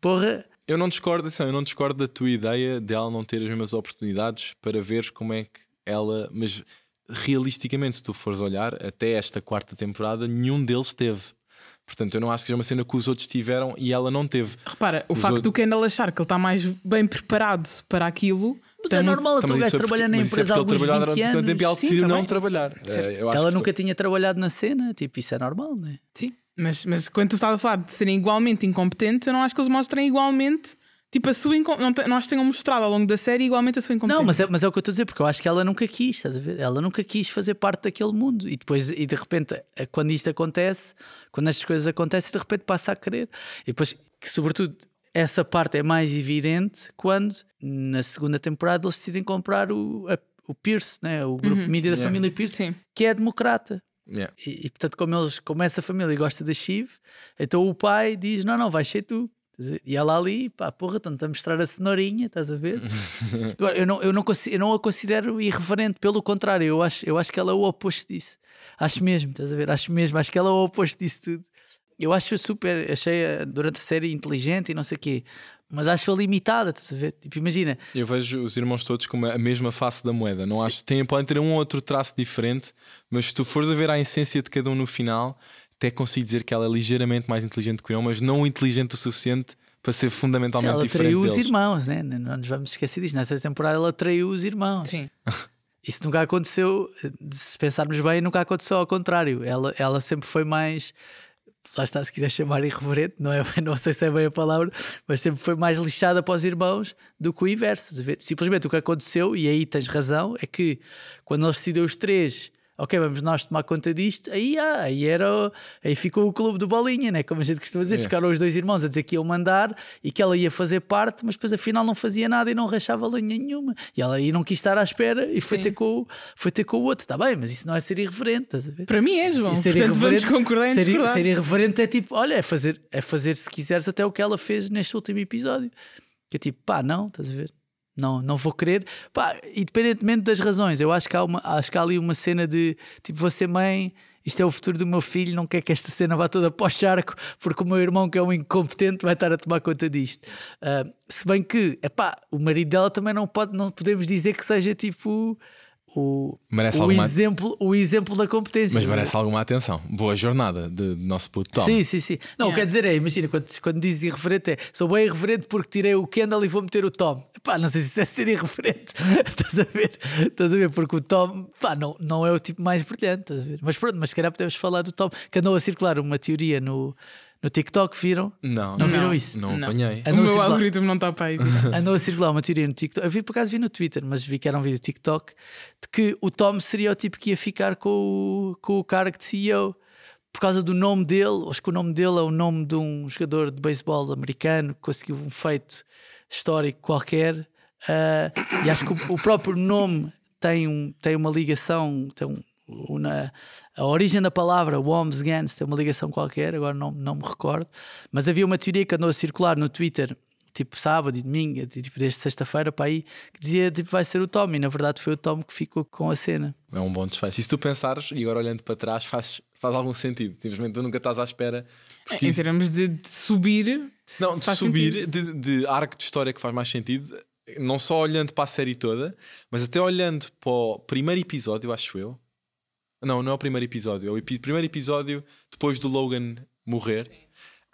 porra, Eu não discordo, atenção, eu não discordo da tua ideia de ela não ter as mesmas oportunidades para veres como é que ela. Mas realisticamente, se tu fores olhar, até esta quarta temporada, nenhum deles teve. Portanto, eu não acho que seja uma cena que os outros tiveram e ela não teve. Repara, o Os facto outros- do Kendall achar que ele está mais bem preparado para aquilo. mas é normal, o teu Também gajo é porque- trabalha na é empresa há porque alguns ele trabalhava 20 durante 50 anos. tempo e ela Sim, decidiu não trabalhar. Certo. Eu acho Ela nunca tinha trabalhado na cena, tipo, isso é normal, não é? Sim, mas, mas quando tu estás a falar de serem igualmente incompetentes, eu não acho que eles mostrem igualmente Tipo, a sua incom... não, te- não acho que tenham mostrado ao longo da série igualmente a sua incompetência. Não, mas é, mas é o que eu estou a dizer, porque eu acho que ela nunca quis, estás a ver? Ela nunca quis fazer parte daquele mundo. E depois, e de repente, quando isto acontece, quando estas coisas acontecem, de repente passa a querer. E depois, que sobretudo, essa parte é mais evidente quando, na segunda temporada, eles decidem comprar o, a- o Pierce, né? o grupo de mídia da Yeah. família Pierce, Sim. que é democrata. Yeah. E, e, portanto, como, eles, como essa família gosta da Shiv, então o pai diz: Não, não, vais ser tu. E ela ali, pá, porra, estão-te a mostrar a cenourinha, estás a ver? [laughs] Agora, eu não, eu, não, eu não a considero irreverente, pelo contrário, eu acho, eu acho que ela é o oposto disso. Acho mesmo, estás a ver? Acho mesmo, acho que ela é o oposto disso tudo. Eu acho super, achei durante a série inteligente e não sei o quê, mas acho-a limitada, estás a ver? Tipo, imagina, Eu vejo os irmãos todos como a mesma face da moeda. Não acho tem, podem ter um ou outro traço diferente, mas se tu fores a ver a essência de cada um no final, até consigo dizer que ela é ligeiramente mais inteligente que irmão, mas não inteligente o suficiente para ser fundamentalmente ela diferente traiu os deles. irmãos, né? não nos vamos esquecer disso. Nessa temporada ela traiu os irmãos. Sim. [laughs] Isso nunca aconteceu, se pensarmos bem, nunca aconteceu ao contrário. Ela, ela sempre foi mais. Lá está, se quiser chamar irreverente, não, é, [laughs] não sei se é bem a palavra, mas sempre foi mais lixada para os irmãos do que o inverso. Simplesmente o que aconteceu, e aí tens razão, é que quando eles decidiram os três, ok, vamos nós tomar conta disto, aí, ah, aí, era, aí ficou o clube do Bolinha, né? como a gente costuma dizer. É. Ficaram os dois irmãos a dizer que iam mandar e que ela ia fazer parte, mas depois afinal não fazia nada e não rachava lenha nenhuma. E ela aí não quis estar à espera e foi Sim. ter, com, o- foi ter com o outro. Está bem, mas isso não é ser irreverente, estás a ver? Para mim é, João. E ser Portanto, vamos irreverente- concordar em ser, ser irreverente é tipo, olha, é fazer, é fazer se quiseres até o que ela fez neste último episódio. Que é tipo, pá, não, estás a ver? Não, não vou querer. Pá, independentemente das razões, eu acho que há, uma, acho que há ali uma cena de tipo, você mãe, isto é o futuro do meu filho, não quer que esta cena vá toda para o charco, porque o meu irmão, que é um incompetente, vai estar a tomar conta disto. Ah, se bem que, epá, o marido dela também não pode, não podemos dizer que seja tipo o, Merece o, alguma- exemplo, o exemplo da competência. Mas merece alguma atenção. Boa jornada de, de nosso puto Tom. Sim, sim, sim. Não, o que Yeah. quer dizer é, imagina, quando, quando dizes irreverente é sou bem irreverente porque tirei o Kendall e vou meter o Tom. Pá, não sei se isso é ser irreverente. [laughs] estás a ver? Estás a ver? Porque o Tom, pá, não, não é o tipo mais brilhante, estás a ver? Mas pronto, mas se calhar podemos falar do Tom, que andou a circular uma teoria no, no TikTok, viram? Não, Não viram Não. isso? Não, Não. apanhei. É O meu circular- algoritmo não está para aí. [laughs] Andou a circular uma teoria no TikTok. Eu vi por acaso vi no Twitter, mas vi que era um vídeo do TikTok de que o Tom seria o tipo que ia ficar com o, com o cargo de CEO por causa do nome dele. Acho que o nome dele é o nome de um jogador de beisebol americano que conseguiu um feito histórico qualquer. Ah, e acho que o, o próprio nome tem, um, tem uma ligação, tem um, uma- a origem da palavra Worms Gans tem uma ligação qualquer, agora não, não me recordo, mas havia uma teoria que andou a circular no Twitter, tipo sábado e domingo, tipo desde sexta-feira para aí, que dizia tipo vai ser o Tom, e na verdade foi o Tom que ficou com a cena. É um bom desfecho. E se tu pensares, e agora olhando para trás, faz, faz algum sentido. Simplesmente tu nunca estás à espera. Porque em isso- termos de, de subir, Não, de subir, de, de arco de história que faz mais sentido, não só olhando para a série toda, mas até olhando para o primeiro episódio, acho eu. Não, não é o primeiro episódio, é o epi- primeiro episódio depois do Logan morrer,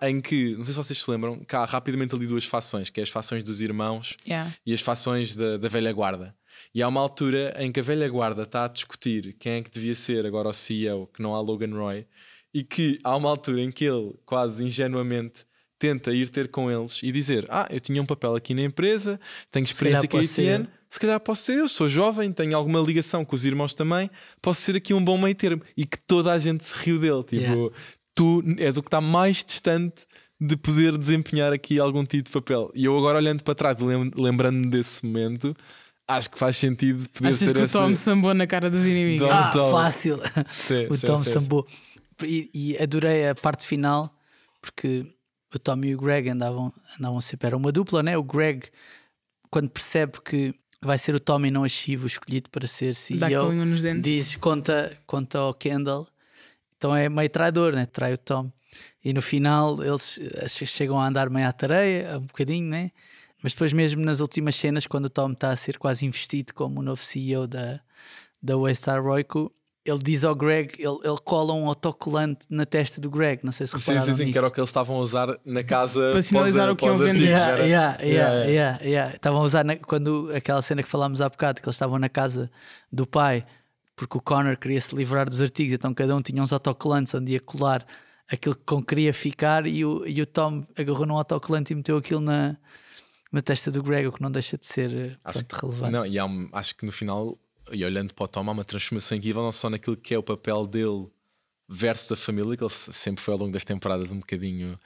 em que, não sei se vocês se lembram, que há rapidamente ali duas fações, que é as fações dos irmãos Yeah. e as fações da, da velha guarda. E há uma altura em que a velha guarda está a discutir quem é que devia ser agora o CEO, que não há Logan Roy, e que há uma altura em que ele, quase ingenuamente, tenta ir ter com eles e dizer: Ah, eu tinha um papel aqui na empresa, tenho experiência ser. ano, se calhar posso ser eu, sou jovem, tenho alguma ligação com os irmãos também, posso ser aqui um bom meio termo. E que toda a gente se riu dele. Tipo, Yeah. tu és o que está mais distante de poder desempenhar aqui algum tipo de papel. E eu agora olhando para trás, lem- lembrando-me desse momento, acho que faz sentido poder Achas ser que o. Tom sambou na cara dos inimigos? Tom- Ah, Tom. fácil! Sim, o sim, Tom sim, sambou. E, e adorei a parte final porque o Tom e o Greg andavam, andavam sempre, era uma dupla, né? O Greg, quando percebe que vai ser o Tom e não a Shiva o escolhido para ser CEO, diz, conta, conta ao Kendall, então é meio traidor, né? Trai o Tom. E no final eles eh, che- chegam a andar meio à tareia, um bocadinho, né? Mas depois, mesmo nas últimas cenas, quando o Tom está a ser quase investido como o novo CEO da, da Waystar Royco, ele diz ao Greg, ele, ele cola um autocolante na testa do Greg. Não sei se Sim, sim, repararam sim, nisso. que era o que eles estavam a usar na casa Para sinalizar o que iam vender. Yeah, yeah, yeah, Yeah, yeah, yeah. Estavam a usar na- quando aquela cena que falámos há bocado, que eles estavam na casa do pai, porque o Connor queria se livrar dos artigos, então cada um tinha uns autocolantes onde ia colar aquilo com que queria ficar e o, e o Tom agarrou num autocolante e meteu aquilo na, na testa do Greg, o que não deixa de ser eh, Acho pronto, relevante. Não, e há acho que no final, e olhando para o Tom, há uma transformação incrível, não só naquilo que é o papel dele versus a família, que ele se- sempre foi ao longo das temporadas um bocadinho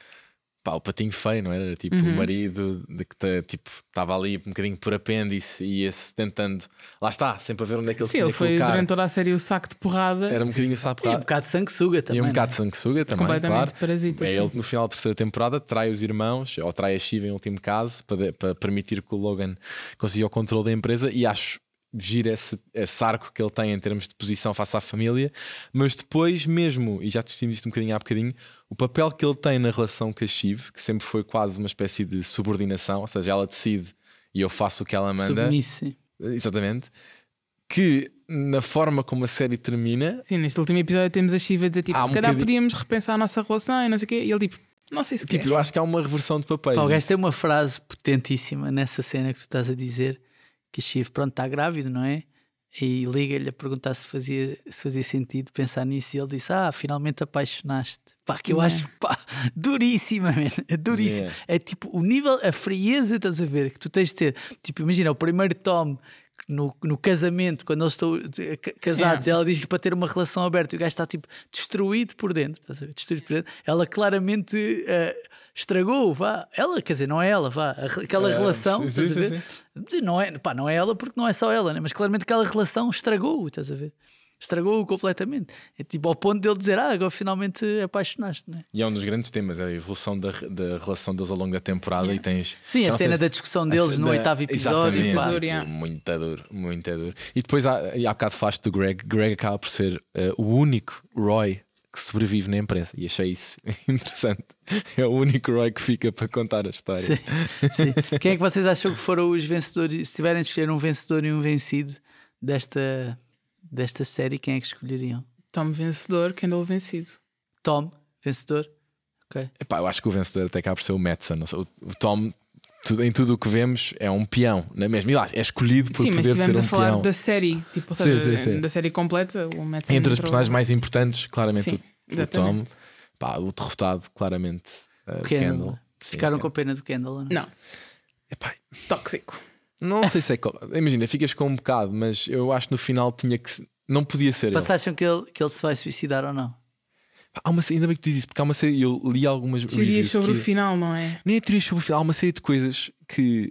pá, o patinho feio, não era? Era Tipo, Uhum. o marido de que tá, tipo, estava ali um bocadinho por apêndice e ia-se tentando, lá está, sempre a ver onde é que ele se Sim, ele foi colocar. durante toda a série o saco de porrada. Era um bocadinho sapo E um bocado de sanguessuga também. e um é? bocado de sanguessuga também, completamente claro. parasita, É sim. ele que no final da terceira temporada trai os irmãos, ou trai a Shiva em último caso, para, de- para permitir que o Logan consiga o controle da empresa. E acho gira esse, esse arco que ele tem em termos de posição face à família, mas depois mesmo, e já discutimos isto um bocadinho há bocadinho, o papel que ele tem na relação com a Shiv, que sempre foi quase uma espécie de subordinação, ou seja, ela decide e eu faço o que ela manda. Submisso, sim. Exatamente. Que na forma como a série termina, Sim, neste último episódio temos a Shiva a dizer tipo, se um calhar bocadinho- podíamos repensar a nossa relação e não sei o quê. E ele tipo, não sei se tipo, quer. eu acho que há uma reversão de papéis. Pá, o gajo tem uma frase potentíssima nessa cena que tu estás a dizer: que a Shiv, pronto, está grávido, não é? E liga-lhe a perguntar se fazia, se fazia sentido pensar nisso. E ele disse: Ah, finalmente apaixonaste. Pá, que eu Yeah. acho pá, duríssima, man. É duríssima. Yeah. É tipo o nível, a frieza, estás a ver, que tu tens de ter. Tipo, imagina, o primeiro Tom. No, no casamento, quando eles estão eh, ca- casados, ela diz para ter uma relação aberta e o gajo está tipo destruído por dentro, estás a ver? Destruído por dentro. Ela claramente eh, estragou, vá. Ela, quer dizer, não é ela, vá. Aquela É, relação, sim, estás sim, a ver? Sim, Não, é, pá, não é ela porque não é só ela, né? mas claramente aquela relação estragou, estás a ver? Estragou-o completamente. É tipo ao ponto dele dizer, ah, agora finalmente apaixonaste, né? E é um dos grandes temas, é a evolução da, da relação deles ao longo da temporada. E tens Sim, a cena da discussão deles no da- oitavo episódio. Exatamente, duro, yeah. muito duro, muito duro. E depois, há, e há bocado falaste do Greg. Greg acaba por ser eh, o único Roy que sobrevive na empresa. E achei isso [laughs] interessante. É o único Roy que fica para contar a história. Sim, sim. Quem é que vocês acham que foram os vencedores? Se tiverem de escolher um vencedor e um vencido desta, desta série, quem é que escolheriam? Tom vencedor, Kendall vencido. Tom, vencedor? Ok. Epá, eu acho que o vencedor até acaba por ser o Madsen. O, Tom, tudo- em tudo o que vemos, é um peão, não é mesmo? E lá, é escolhido por sim, mas poder estivemos ser a um falar peão. da série, tipo, ou Sim, seja, sim, sim. da série completa, o Matt Entre os personagens mais importantes, claramente Sim, o, o Tom. Pá, o derrotado, claramente. uh, Kendall. Kendall. Sim, Ficaram com Kendall. pena do Kendall, não? Não, Epá, tóxico. Não sei se é. co- Imagina, ficas com um bocado, mas eu acho que no final tinha que. se- Não podia ser. ele. Vocês acham que ele, que ele se vai suicidar ou não? Há uma, série- ainda bem que tu dizes isso, porque há uma série. Eu li algumas. Teorias reviews sobre que- o final, não é? Nem é teorias sobre o final, há uma série de coisas que.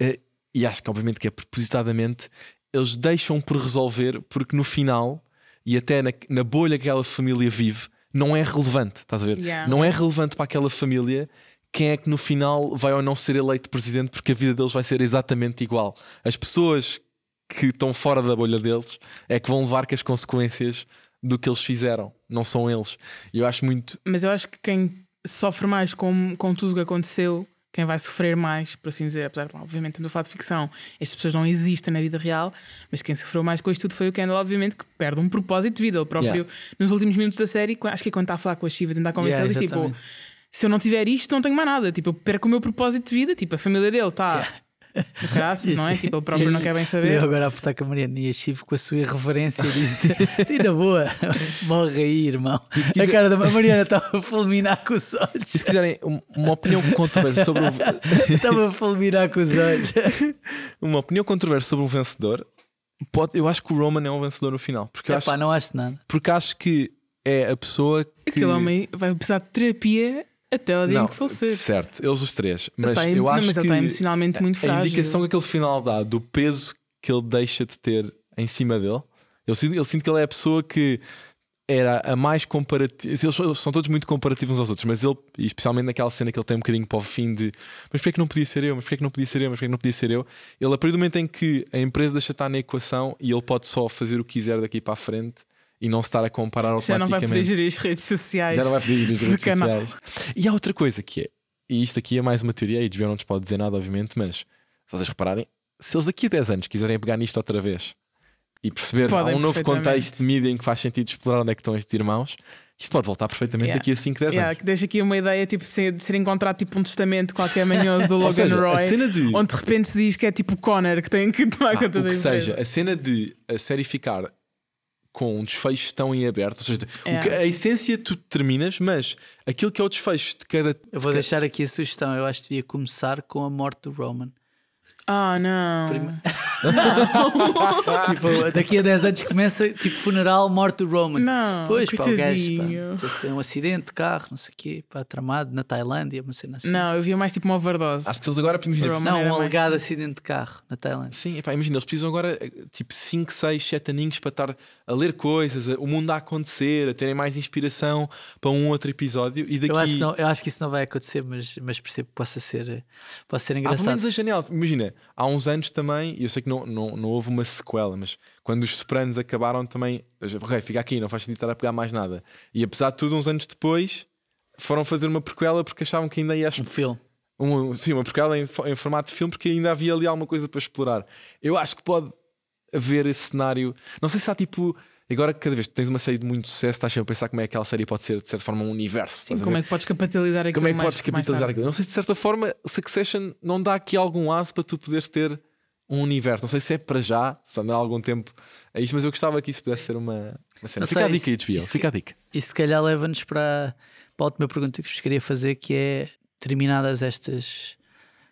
eh, e acho que, obviamente, que é propositadamente. Eles deixam por resolver, porque no final, e até na, na bolha que aquela família vive, não é relevante. Estás a ver? Yeah. Não é relevante para aquela família quem é que no final vai ou não ser eleito presidente, porque a vida deles vai ser exatamente igual. As pessoas que estão fora da bolha deles é que vão levar com as consequências do que eles fizeram, não são eles. E eu acho muito. Mas eu acho que quem sofre mais com, com tudo o que aconteceu, quem vai sofrer mais, por assim dizer, apesar de, obviamente, estamos a falar de ficção, estas pessoas não existem na vida real, mas quem sofreu mais com isto tudo foi o Kendall, obviamente, que perde um propósito de vida. Ele próprio, Yeah. nos últimos minutos da série, acho que é quando está a falar com a Shiva, tentar convencer Yeah, ele, diz tipo. Se eu não tiver isto, não tenho mais nada. Tipo, eu perco o meu propósito de vida. Tipo, a família dele está no caraças, [laughs] não é? Tipo, ele próprio não quer bem saber. Eu agora a apertar com a Mariana e a Chivo com a sua irreverência disse: [laughs] Sim, na boa, morre aí, irmão. A cara da Mariana estava a fulminar com os olhos. Se quiserem um- uma opinião controversa sobre o, [laughs] Estava a fulminar com os olhos. uma opinião controversa sobre um vencedor, pode, eu acho que o Roman é um vencedor no final. Porque, eu acho, Epá, não acho nada. porque acho que é a pessoa que. Aquele homem vai precisar de terapia até em que falecer. certo, eles os três. Mas está, eu não, acho mas ele que está emocionalmente muito a frágil. indicação que aquele final dá do peso que ele deixa de ter em cima dele, eu sinto, eu sinto que ele é a pessoa que era a mais comparativa. Eles são- todos muito comparativos uns aos outros, mas ele, especialmente naquela cena que ele tem um bocadinho para o fim de mas porquê é que não podia ser eu? Mas porquê é que não podia ser eu? Mas porquê é que não podia ser eu? Ele, a partir do momento em que a empresa deixa estar na equação e ele pode só fazer o que quiser daqui para a frente e não se estar a comparar Já não vai poder automaticamente. gerir as redes sociais. Já não vai poder gerir as redes sociais. E há outra coisa que é, e isto aqui é mais uma teoria, e HBO não nos pode dizer nada, obviamente, mas se vocês repararem, se eles daqui a 10 anos quiserem pegar nisto outra vez e perceber Podem há um novo contexto de mídia em que faz sentido explorar onde é que estão estes irmãos, isto pode voltar perfeitamente Yeah. daqui a 5, 10 Yeah, anos. que deixa aqui uma ideia tipo, de, ser, de ser encontrado tipo um testamento qualquer manhoso do [laughs] Ou Logan seja, Roy, de- onde de repente se diz que é tipo Connor que tem que tomar Ah, conta da empresa. seja, a cena de a série ficar com um desfecho tão em aberto. Ou seja, o É. que- a essência tu terminas, mas aquilo que é o desfecho de cada. Eu vou deixar aqui a sugestão. Eu acho que devia começar com a morte do Roman. Ah, não. [laughs] tipo, daqui a 10 anos começa tipo funeral, morte do Roman. Não, Pois, pá, o gajo, pá, um acidente de carro, não sei o quê, pá, tramado na Tailândia, uma cena assim. Não, eu via mais tipo uma overdose. Acho que eles agora. Imagina, Roman Não, um mais- alegado acidente de carro na Tailândia. Sim, epá, imagina, eles precisam agora eh, tipo 5, 6, 7 aninhos para estar a ler coisas, a- o mundo a acontecer, a terem mais inspiração para um outro episódio e daqui. Eu acho, que não- eu acho que isso não vai acontecer, mas, mas percebo que possa ser, possa ser Há pelo engraçado. menos a janela. Imagina, há uns anos também, e eu sei que não, não, não houve uma sequela, mas quando os Sopranos acabaram também, ok, fica aqui, não faz sentido estar a pegar mais nada. E apesar de tudo, uns anos depois, foram fazer uma prequela porque achavam que ainda ia. Um filme. Um, sim, uma prequela em, em formato de filme porque ainda havia ali alguma coisa para explorar. Eu acho que pode haver esse cenário. Não sei se há tipo. Agora, cada vez que tens uma série de muito sucesso, estás sempre a pensar como é que aquela série pode ser de certa forma um universo. Sim, como é que podes capitalizar aquilo Como é que mais- podes capitalizar aquilo? Não sei se de certa forma Succession não dá aqui algum aço para tu poderes ter um universo. Não sei se é para já, se há algum tempo a isto, mas eu gostava que isso pudesse ser uma, uma cena. Não Fica sei, a dica aí, isso- HBO. isso Fica a dica. E se calhar leva-nos para, para a última pergunta que vos queria fazer, que é terminadas estas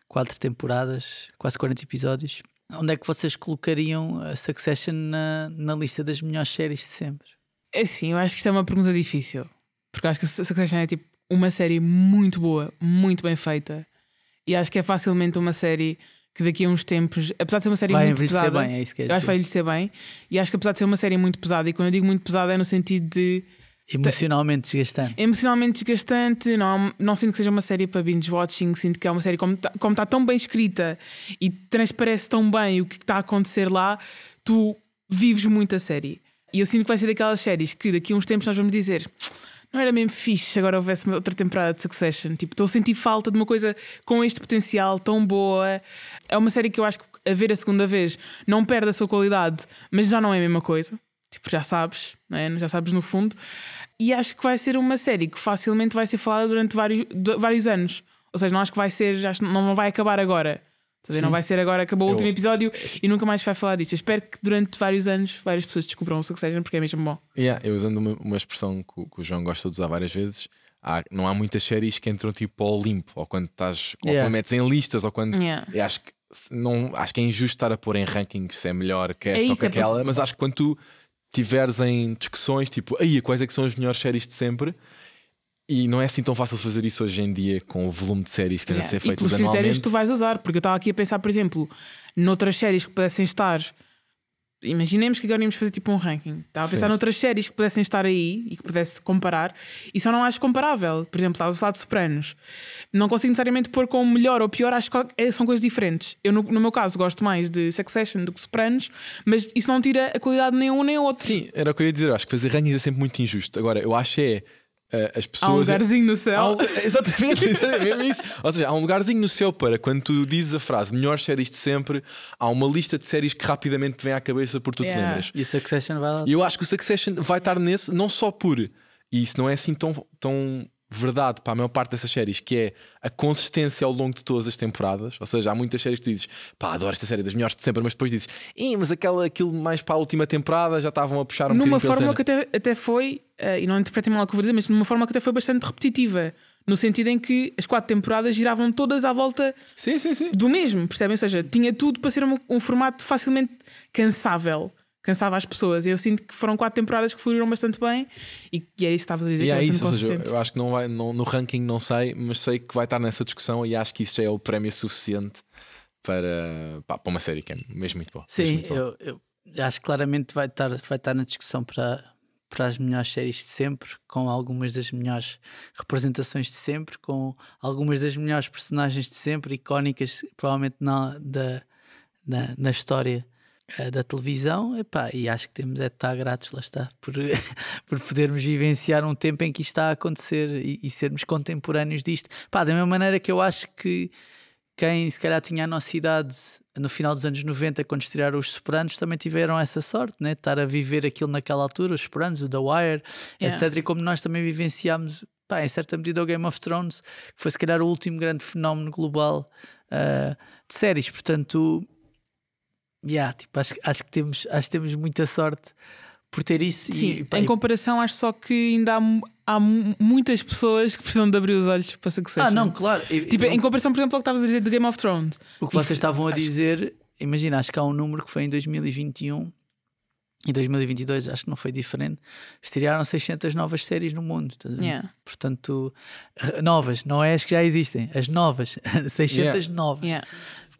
quatro temporadas, quase 40 episódios, onde é que vocês colocariam a Succession na, na lista das melhores séries de sempre? É sim, eu acho que isto é uma pergunta difícil. Porque eu acho que a Succession é tipo uma série muito boa, muito bem feita. E acho que é facilmente uma série que daqui a uns tempos, apesar de ser uma série Vai muito pesada, bem, é isso que eu acho que vai envelhecer bem. E acho que apesar de ser uma série muito pesada, e quando eu digo muito pesada é no sentido de Emocionalmente desgastante. emocionalmente desgastante, não, não sinto que seja uma série para binge watching, sinto que é uma série como está como tá tão bem escrita e transparece tão bem o que está a acontecer lá, tu vives muito a série. E eu sinto que vai ser daquelas séries que daqui a uns tempos nós vamos dizer. Não era mesmo fixe agora houvesse uma outra temporada de Succession. Tipo, estou a sentir falta de uma coisa com este potencial tão boa. É uma série que eu acho que a ver a segunda vez não perde a sua qualidade, mas já não é a mesma coisa. Tipo, já sabes, não é? já sabes no fundo. E acho que vai ser uma série que facilmente vai ser falada durante vários, vários anos. Ou seja, não acho que vai ser, acho não vai acabar agora. Ver? Não vai ser agora, acabou o Eu- último episódio e nunca mais vai falar disto. Eu espero que durante vários anos várias pessoas descubram o Succession porque é mesmo bom. Yeah, eu usando uma, uma expressão que, o- que o João gosta de usar várias vezes, há- não há muitas séries que entram tipo ao limpo, ou quando estás, ou Yeah. quando metes em listas, ou quando. Yeah. Eu acho que não, acho que é injusto estar a pôr em rankings se é melhor que esta ou isso, que é porque- aquela, mas acho que quando tu tiveres em discussões tipo, aí quais é que são as melhores séries de sempre? E não é assim tão fácil fazer isso hoje em dia com o volume de séries que têm a Yeah. ser E feitas pelos critérios anualmente. que tu vais usar, porque eu estava aqui a pensar, por exemplo, noutras séries que pudessem estar. Imaginemos que agora íamos fazer tipo um ranking. Estava a pensar Sim. noutras séries que pudessem estar aí e que pudesse comparar, e só não acho comparável. Por exemplo, estavas a falar de Sopranos. Não consigo necessariamente pôr com melhor ou pior, acho que é- são coisas diferentes. Eu, no, no meu caso, gosto mais de Succession do que Sopranos, mas isso não tira a qualidade nem um nem outro. Sim, era o que eu ia dizer. Eu acho que fazer rankings é sempre muito injusto. Agora, eu acho é as pessoas. Há um lugarzinho no céu. Um- [laughs] exatamente, é mesmo isso. Ou seja, há um lugarzinho no céu para quando tu dizes a frase melhores séries de sempre, há uma lista de séries que rapidamente te vem à cabeça por tu te Yeah. lembras. E o Succession vai lá. E eu acho que o Succession vai estar nesse, não só por, e isso não é assim tão, tão verdade para a maior parte dessas séries, que é a consistência ao longo de todas as temporadas. Ou seja, há muitas séries que tu dizes, pá, adoro esta série das melhores de sempre, mas depois dizes, Ih, mas aquela, aquilo mais para a última temporada já estavam a puxar um numa cena. que até, até foi, eh, e não interpretem mal o que eu vou dizer, mas numa forma que até foi bastante repetitiva. No sentido em que as quatro temporadas giravam todas à volta Sim, sim, sim. do mesmo, percebem? Ou seja, tinha tudo para ser um, um formato facilmente cansável. Cansava as pessoas. E eu sinto que foram quatro temporadas que fluíram bastante bem e, e é isso que estavas a dizer, E que é é isso, ou seja, eu, acho que não vai, não- no ranking não sei, mas sei que vai estar nessa discussão e acho que isso já é o prémio suficiente para, pá, para uma série que é mesmo muito boa. Sim, muito boa. eu, eu acho que claramente vai estar, vai estar na discussão para, para as melhores séries de sempre, com algumas das melhores representações de sempre, com algumas das melhores personagens de sempre, icónicas, provavelmente na, da, na, na história da televisão. Epá, e acho que temos é de estar gratos, lá está, por, [laughs] por podermos vivenciar um tempo em que isto está a acontecer e, e sermos contemporâneos disto. Pá, da mesma maneira que eu acho que quem se calhar tinha a nossa idade no final dos anos 90, quando estrearam os Sopranos, também tiveram essa sorte, né? de estar a viver aquilo naquela altura, os Sopranos, o The Wire, Yeah. etc. E como nós também vivenciámos, pá, em certa medida, o Game of Thrones, que foi se calhar o último grande fenómeno global ah, de séries. Portanto, yeah, tipo, acho, que- acho, que temos, acho que temos muita sorte por ter isso. Sim, e, pá, em e- comparação, acho só que ainda há, há mu- muitas pessoas que precisam de abrir os olhos para Succession. ah, não, claro. e- Tipo, e- em comparação, por exemplo, ao que estavas a dizer de Game of Thrones. O que vocês estavam a dizer, imagina, acho que há um número que foi em 2021 e 2022, acho que não foi diferente. Estrearam 600 novas séries no mundo. Yeah. Portanto, novas, não é as que já existem, as novas, [laughs] 600 Yeah. novas. Yeah.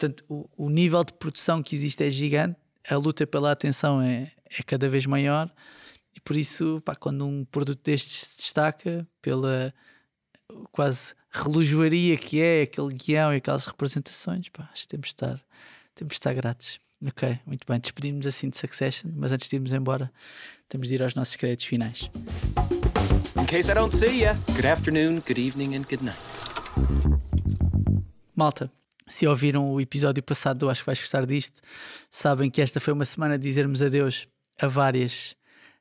Portanto, o, o nível de produção que existe é gigante, a luta pela atenção é, é cada vez maior. E por isso, pá, quando um produto destes se destaca pela quase relojoaria que é aquele guião e aquelas representações, pá, acho que temos de estar, temos de estar gratos. Ok, muito bem. Despedimos assim de Succession, mas antes de irmos embora, temos de ir aos nossos créditos finais. In case I don't see ya, good afternoon, good evening, and good night. Malta, se ouviram o episódio passado, eu acho que vais gostar disto. Sabem que esta foi uma semana de dizermos adeus a várias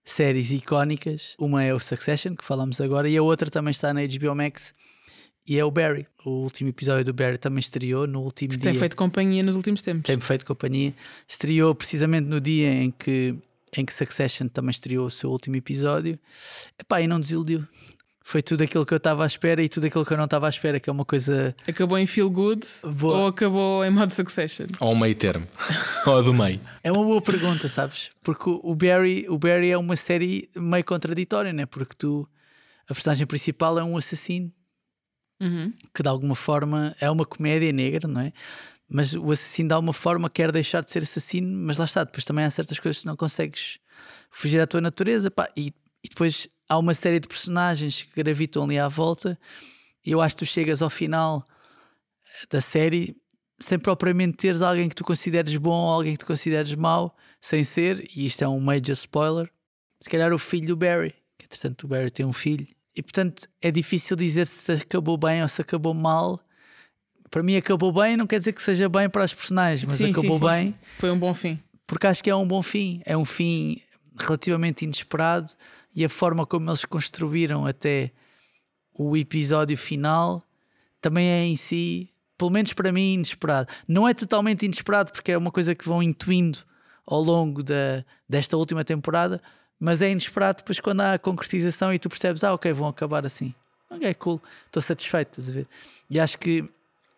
séries icónicas. Uma é o Succession, que falamos agora, e a outra também está na HBO Max. E é o Barry. O último episódio do Barry também estreou no último Que dia. tem feito companhia nos últimos tempos. Tem-me feito companhia. Estreou precisamente no dia em que, em que Succession também estreou o seu último episódio. Epá, e não desiludiu. Foi tudo aquilo que eu estava à espera e tudo aquilo que eu não estava à espera, que é uma coisa Acabou em Feel Good Boa. ou acabou em modo Succession? Ou um meio termo. [laughs] Ou do meio. É uma boa pergunta, sabes? Porque o o Barry, o Barry é uma série meio contraditória, né? Porque tu, a personagem principal é um assassino Uhum. que de alguma forma é uma comédia negra, não é? Mas o assassino de alguma forma quer deixar de ser assassino, mas lá está, depois também há certas coisas que não consegues fugir à tua natureza, pá, e, e depois há uma série de personagens que gravitam ali à volta, e eu acho que tu chegas ao final da série sem propriamente teres alguém que tu consideres bom ou alguém que tu consideres mau, sem ser, e isto é um major spoiler, se calhar o filho do Barry, que entretanto o Barry tem um filho, e portanto é difícil dizer se acabou bem ou se acabou mal. Para mim acabou bem, não quer dizer que seja bem para os personagens, mas Sim, sim, acabou sim. bem Foi um bom fim. porque acho que é um bom fim. É um fim relativamente inesperado e a forma como eles construíram até o episódio final também é em si, pelo menos para mim, inesperado. Não é totalmente inesperado porque é uma coisa que vão intuindo ao longo da, desta última temporada, mas é inesperado depois quando há a concretização e tu percebes, ah, ok, vão acabar assim. Ok, cool, estou satisfeito, estás a ver? E acho que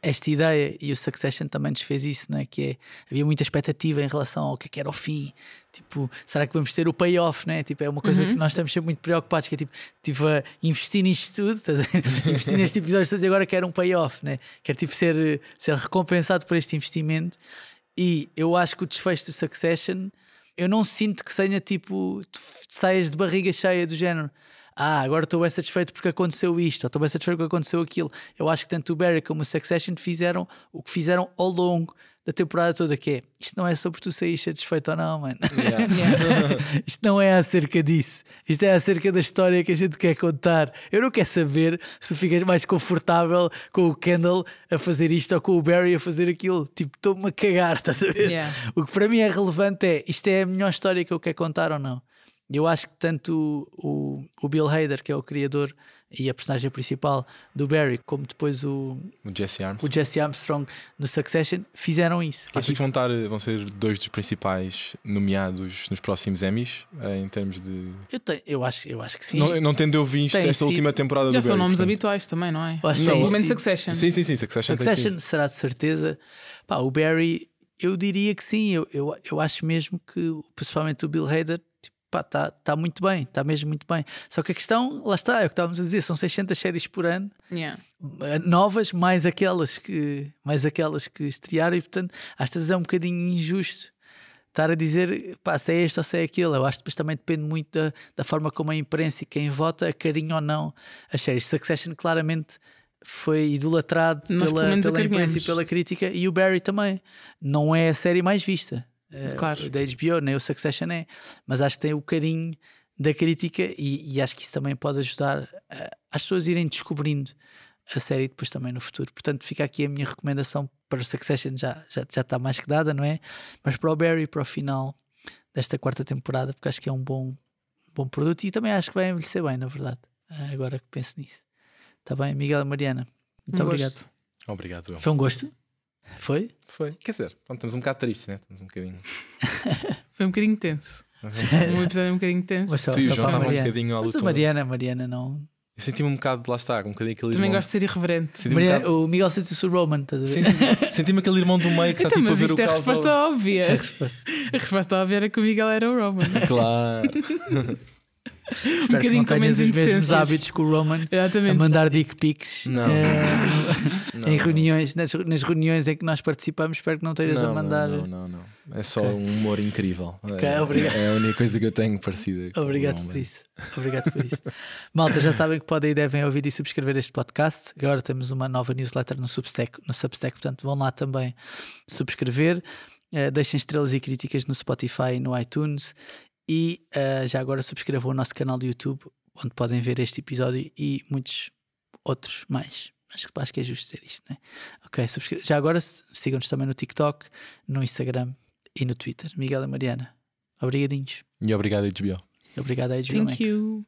esta ideia e o Succession também nos fez isso, não é? Que é, havia muita expectativa em relação ao que, é que era o fim. Tipo, será que vamos ter o payoff, né? Tipo, é uma coisa que nós estamos sempre muito preocupados, que é tipo, estive a investir nisto tudo, [laughs] investir neste episódio todos e agora quero um payoff, né? Quero tipo ser, ser recompensado por este investimento. E eu acho que o desfecho do Succession, eu não sinto que seja tipo, saias de barriga cheia do género. Ah, agora estou bem satisfeito porque aconteceu isto, ou estou bem satisfeito porque aconteceu aquilo. Eu acho que tanto o Barry como o Succession fizeram o que fizeram ao longo da temporada toda, que é isto não é sobre tu sair satisfeito ou não, mano. [laughs] [laughs] isto não é acerca disso. Isto é acerca da história que a gente quer contar. Eu não quero saber se tu ficas mais confortável com o Kendall a fazer isto ou com o Barry a fazer aquilo. Tipo, estou-me a cagar, [laughs] estás a ver? Yeah. O que para mim é relevante é isto é a melhor história que eu quero contar ou não. Eu acho que tanto o, o Bill Hader, que é o criador e a personagem principal do Barry, como depois o, O Jesse Armstrong. o Jesse Armstrong no Succession, fizeram isso. Que é Achas que tipo, vão, estar, vão ser dois dos principais nomeados nos próximos Emmys? eh, Em termos de. eu, tenho, eu, acho, eu acho que sim. Não, não tendo eu visto Tem esta sido- última temporada Já do são Barry, nomes portanto- habituais também, não é? Eu acho Não, Pelo menos. Succession. Sim, sim, sim. Succession, Succession será de certeza. Pá, o Barry, eu diria que sim. Eu, eu, eu acho mesmo que, principalmente o Bill Hader, está tá, muito bem, está mesmo muito bem. Só que a questão, lá está, é o que estávamos a dizer: são 600 séries por ano. Yeah. eh, novas, mais aquelas que mais aquelas que estrearam, e portanto, às vezes é um bocadinho injusto estar a dizer pá, se é este ou se é aquele. Eu acho que depois também depende muito da, da forma como a imprensa e quem vota carinho ou não as séries. Succession claramente foi idolatrado Nós, pela, pela imprensa e pela crítica, e o Barry também. Não é a série mais vista Claro. da HBO, nem o Succession é, mas acho que tem o carinho da crítica e, e acho que isso também pode ajudar eh, as pessoas a irem descobrindo a série depois também no futuro. Portanto, fica aqui a minha recomendação para o Succession, já, já, já está mais que dada, não é? Mas para o Barry, para o final desta quarta temporada, porque acho que é um bom, bom produto e também acho que vai envelhecer bem, na verdade, eh, agora que penso nisso. Está bem, Miguel e Mariana, muito Um obrigado. gosto. Obrigado. Foi um gosto? Foi? Foi. Quer dizer, pronto, estamos um bocado tristes, né? Estamos um bocadinho. [laughs] Foi um bocadinho tenso. Um episódio um bocadinho tenso. Mas só, Tu e o só João para a estavam um Mariana. bocadinho à Mas a luta. Mariana, a Mariana não. Eu senti-me um bocado, lá está, um bocadinho aquele Também irmão. gosto de ser irreverente. Senti-me um Mariana- bocado- o Miguel sentiu-se o Roman, estás a ver? Senti- [laughs] Senti-me aquele irmão do meio que está Então, tipo a mas ver o isto é a caos. resposta óbvia. A resposta. [laughs] A resposta óbvia era que o Miguel era o Roman. Claro. Que bocadinho não com menos os mesmos hábitos que o Roman a Exatamente. mandar dick pics Não. eh, [laughs] em reuniões, nas, nas reuniões em que nós participamos. Espero que não estejas Não, a mandar. Não, não, não, não. É só um humor incrível. Ok, é, obrigado. é a única coisa que eu tenho parecida. Obrigado por isso. Obrigado por isso. [laughs] Malta, já sabem que podem e devem ouvir e subscrever este podcast. Agora temos uma nova newsletter no Substack, no Substack portanto vão lá também subscrever. Eh, deixem estrelas e críticas no Spotify e no iTunes. E eh, já agora subscrevam o nosso canal do YouTube, onde podem ver este episódio e muitos outros mais. Acho, que- acho que é justo dizer isto, né? Ok, subscre- já agora sigam-nos também no TikTok, no Instagram e no Twitter. Miguel e Mariana, obrigadinhos. E obrigado, HBO. Obrigado a HBO Thank Max. you.